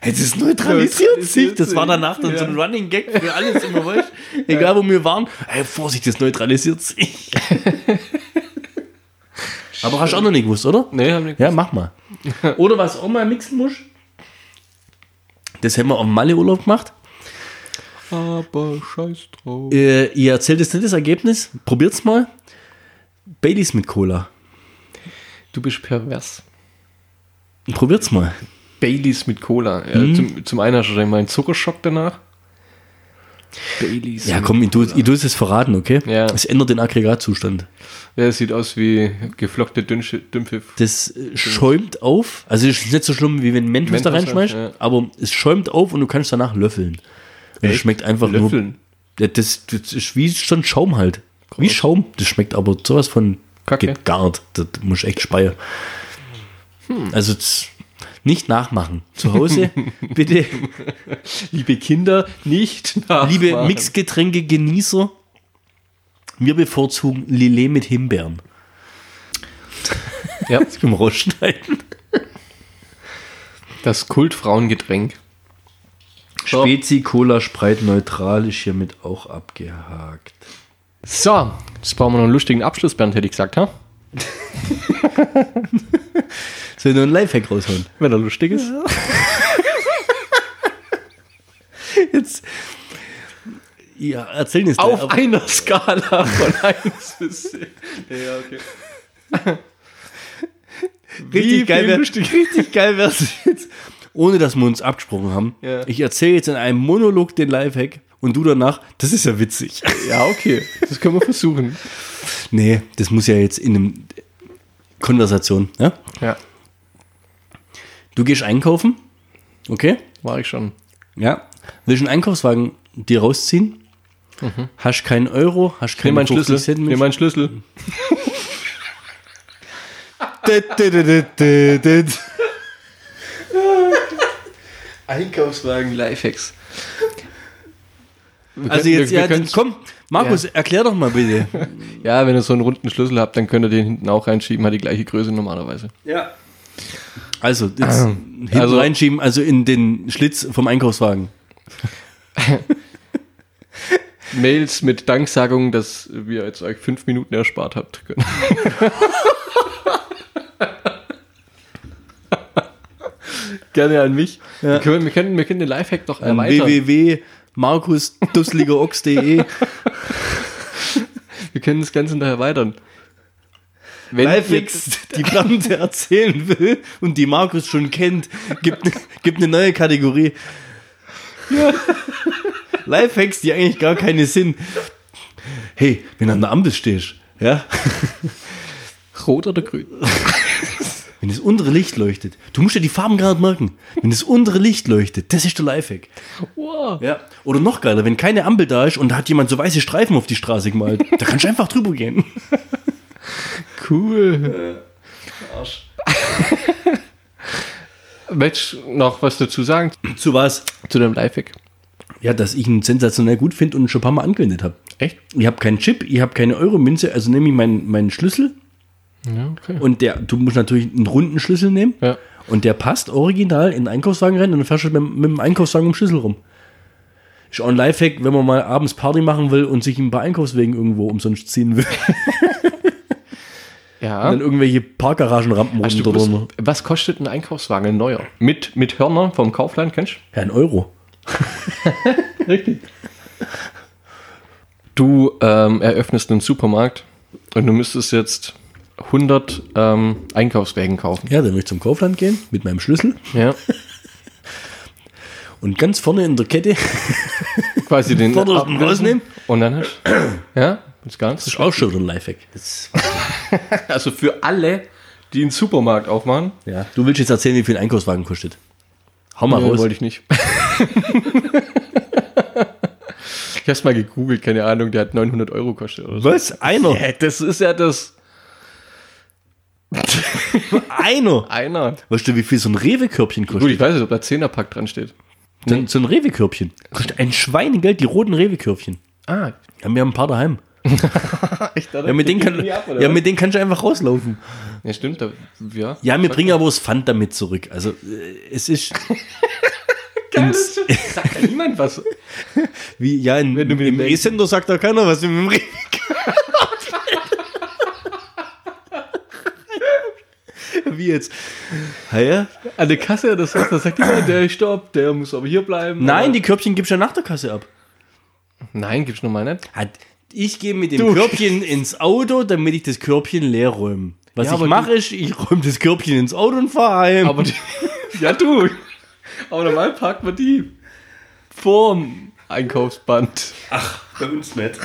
Hey, das neutralisiert sich. Das war danach dann so ein Running Gag für alles immer, weißt? Egal wo wir waren. Hey, Vorsicht, das neutralisiert sich. *laughs* Aber hast du auch noch nicht gewusst, oder? Nee, haben nicht. Ja, mach mal. Oder was auch mal mixen musst. Das haben wir auf dem Malle-Urlaub gemacht. Aber scheiß drauf. Äh, ihr erzählt jetzt nicht das Ergebnis. Probiert's mal. Baileys mit Cola. Du bist pervers. Probiert's mal. Baileys mit Cola. Ja, Mhm. zum, zum einen hast du dann mal einen Zuckerschock danach. Baileys. Ja, komm, ich Cola. tu, ich tu es jetzt verraten, okay? Ja. Es ändert den Aggregatzustand. Ja, es sieht aus wie geflockte Dünsche, Dümpfe. Das schäumt auf. Also es ist nicht so schlimm, wie wenn Mentos, da Mentos, reinschmeißt, ja. aber es schäumt auf und du kannst danach löffeln. Und es schmeckt einfach Löffeln? nur. Das, das ist wie schon Schaum halt. Wie Schaum. Das schmeckt aber sowas von Kacke. geht gar nicht. Das muss ich echt speien. Hm. Also das nicht nachmachen. Zu Hause *laughs* bitte, Liebe Kinder, nicht liebe nachmachen. Mixgetränke-Genießer, wir bevorzugen Lillet mit Himbeeren. Ja, *laughs* Das können wir rausschneiden. das Kultfrauengetränk. Spezi, Cola, Sprite, neutral ist hiermit auch abgehakt. So, jetzt brauchen wir noch einen lustigen Abschluss, Bernd, hätte ich gesagt, ha? *laughs* Soll noch einen Lifehack raushauen? Wenn er lustig ist. *laughs* Jetzt. Ja, erzähl jetzt. Auf aber- einer Skala von *laughs* 1 bis 10. Ja, okay. *laughs* richtig geil wär, Richtig geil wäre es jetzt. Ohne dass wir uns abgesprochen haben. Ja. Ich erzähle jetzt in einem Monolog den Lifehack und du danach, das ist ja witzig. Ja, okay. Das können wir versuchen. Nee, das muss ja jetzt in einem Konversation. Ja? Ja, Du gehst einkaufen, okay? war ich schon. Ja. Willst einen Einkaufswagen dir rausziehen Hast keinen Euro, hast Nimm keine meinen 50 Schlüssel. Nimm meinen Schlüssel. *laughs* Einkaufswagen Lifehacks. Wir Also jetzt, wir, ja, wir komm, Markus, erklär doch mal bitte. *laughs* Ja, wenn ihr so einen runden Schlüssel habt, dann könnt ihr den hinten auch reinschieben, hat die gleiche Größe normalerweise. Ja. Also, jetzt hinten Also- reinschieben, also in den Schlitz vom Einkaufswagen. *laughs* Mails mit Danksagung, dass wir jetzt euch fünf Minuten erspart habt. können. *laughs* Gerne an mich. Wir, können, wir, können, wir können den Lifehack doch An erweitern. www.markusdusseligerochs.de *laughs* Wir können das Ganze noch erweitern. Wenn Lifehacks, die Tante *laughs* erzählen will und die Markus schon kennt, gibt, gibt eine neue Kategorie. Lifehacks, die eigentlich gar keine sind. Hey, wenn du an der Ampel stehst, ja, Rot oder grün? *laughs* wenn das untere Licht leuchtet, du musst dir die Farben gerade merken. Wenn das untere Licht leuchtet, das ist der Lifehack. Wow. Ja. Oder noch geiler, wenn keine Ampel da ist und da hat jemand so weiße Streifen auf die Straße gemalt, da kannst du einfach drüber gehen. *laughs* Cool. *laughs* Möchtest du noch was dazu sagen Zu was? zu dem Lifehack? Ja, dass ich ihn sensationell gut finde und ihn schon ein paar Mal angewendet habe. Echt? Ich habe keinen Chip, ich habe keine Euromünze, also nehme ich meinen, meinen Schlüssel Ja, okay. und der, du musst natürlich einen runden Schlüssel nehmen Ja. und der passt original in den Einkaufswagen rein und dann fährst du mit, mit dem Einkaufswagen um Schlüssel rum. Ist auch ein Lifehack, wenn man mal abends Party machen will und sich ein paar Einkaufswegen irgendwo umsonst ziehen will. *laughs* Ja. dann irgendwelche Parkgaragenrampen du runter gewusst, drunter. was kostet ein Einkaufswagen, ein neuer? Mit, mit Hörner vom Kaufland, kennst Ja, ein Euro. du? *laughs* Richtig. Du ähm, eröffnest einen Supermarkt und du müsstest jetzt 100 ähm, Einkaufswägen kaufen. Ja, dann will ich zum Kaufland gehen mit meinem Schlüssel Ja. *laughs* und ganz vorne in der Kette Quasi *laughs* den Vordersten rausnehmen. Und dann hast Ja, das ganz. ist auch schon ein Lifehack. Das, *laughs* Also für alle, die einen Supermarkt aufmachen. ja. Du willst jetzt erzählen, wie viel ein Einkaufswagen kostet. Hau mal Nee, raus. wollte ich nicht. *laughs* ich hab's mal gegoogelt, keine Ahnung, der hat 900 Euro gekostet oder so. Was? Einer? Ja, das ist ja das. *laughs* Einer? Einer. Weißt du, wie viel so ein Rewe-Körbchen Gut, kostet? ich weiß nicht, ob da 10er-Pack dran steht. So, ein- so ein Rewe-Körbchen. Kostet ein Schweinegeld, die roten Rewe-Körbchen. Ah, Ja, wir haben ein paar daheim. *laughs* echt? Ja, mit denen, kann, ja, mit denen kannst du einfach rauslaufen. ja, stimmt. Da, ja. Ja, wir bringen aber das Pfand damit zurück. Also, äh, es ist *laughs* ins, Sagt ja niemand was. *laughs* wie, ja, in, Wenn du mit im dem E-Center sagt da keiner was. Im Wie jetzt? Ja? An der Kasse, das sagt, das sagt jemand, der stopp, der muss aber hier bleiben. Nein, aber- die Körbchen gibst du ja nach der Kasse ab. Nein, gibt's nochmal nicht. Hat, ich gehe mit dem Körbchen ins Auto, damit ich das Körbchen leer räume. Was Ja, ich mache, ist, ich räume das Körbchen ins Auto und fahre heim. Aber die, *laughs* ja, du. Aber normal parkt man die vorm Einkaufsband. bei uns nicht.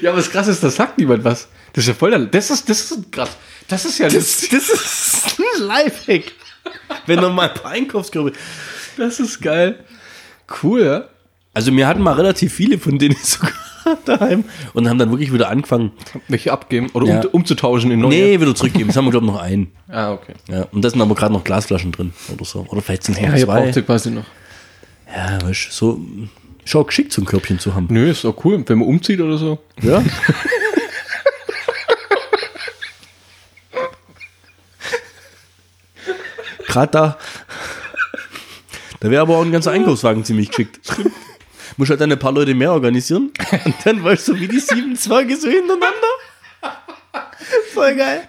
Ja, aber das krass ist, das sagt niemand was. Das ist ja voll der, das ist, das ist krass. Das ist ja, Das, das ist ein Lifehack. Wenn noch mal ein paar Einkaufskörbe. das ist geil. Cool, ja. Also wir hatten mal relativ viele von denen *laughs* sogar daheim und haben dann wirklich wieder angefangen. Welche abgeben oder Ja. um, umzutauschen in neue. Nee, wieder zurückgeben. Das haben wir, glaube ich, noch einen. *laughs* Ah, okay. Ja, und da sind aber gerade noch Glasflaschen drin oder so. Oder vielleicht sind es Ja, noch zwei. sie quasi noch. Ja, weißt du, so. Schau, geschickt, so ein Körbchen zu haben. Nö, ist auch cool, wenn man umzieht oder so. Ja. *laughs* Gerade da. Da wäre aber auch ein ganzer Einkaufswagen ziemlich geschickt. Muss halt dann ein paar Leute mehr organisieren. *laughs* Und dann weißt du, wie die sieben Zwerge so hintereinander. Voll geil.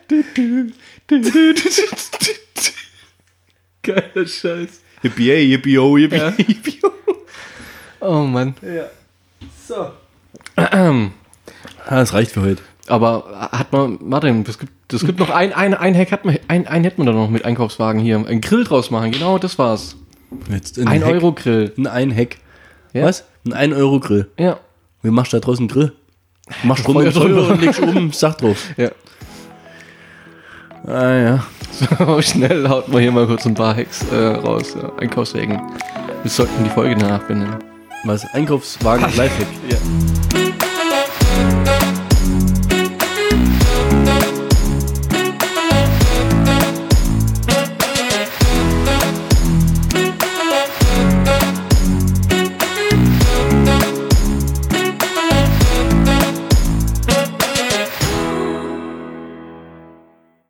Geiler Scheiß. Yippie, yippie, oh, yippie, Ja. yippie, oh. Mann. So. *clears throat* Ah, das reicht für heute. Aber hat man, warte, es gibt, es gibt noch ein, ein, ein Hack hat man, ein, ein hätten wir da noch mit Einkaufswagen hier. Ein Grill draus machen, genau, das war's. Jetzt Ein Heck. Euro Grill. Ein Heck. Ja. Was? Ein 1 Euro Grill. Ja. Wie machst du da draußen einen Grill? Machst Feuer runter drüber. und legst oben Sach drauf. *laughs* Ja. Ah ja. So, *laughs* schnell haut man hier mal kurz ein paar Hacks äh, raus. Ja. Einkaufswegen. Wir sollten die Folge danach benennen. Was? Einkaufswagen Lifehack. Ja.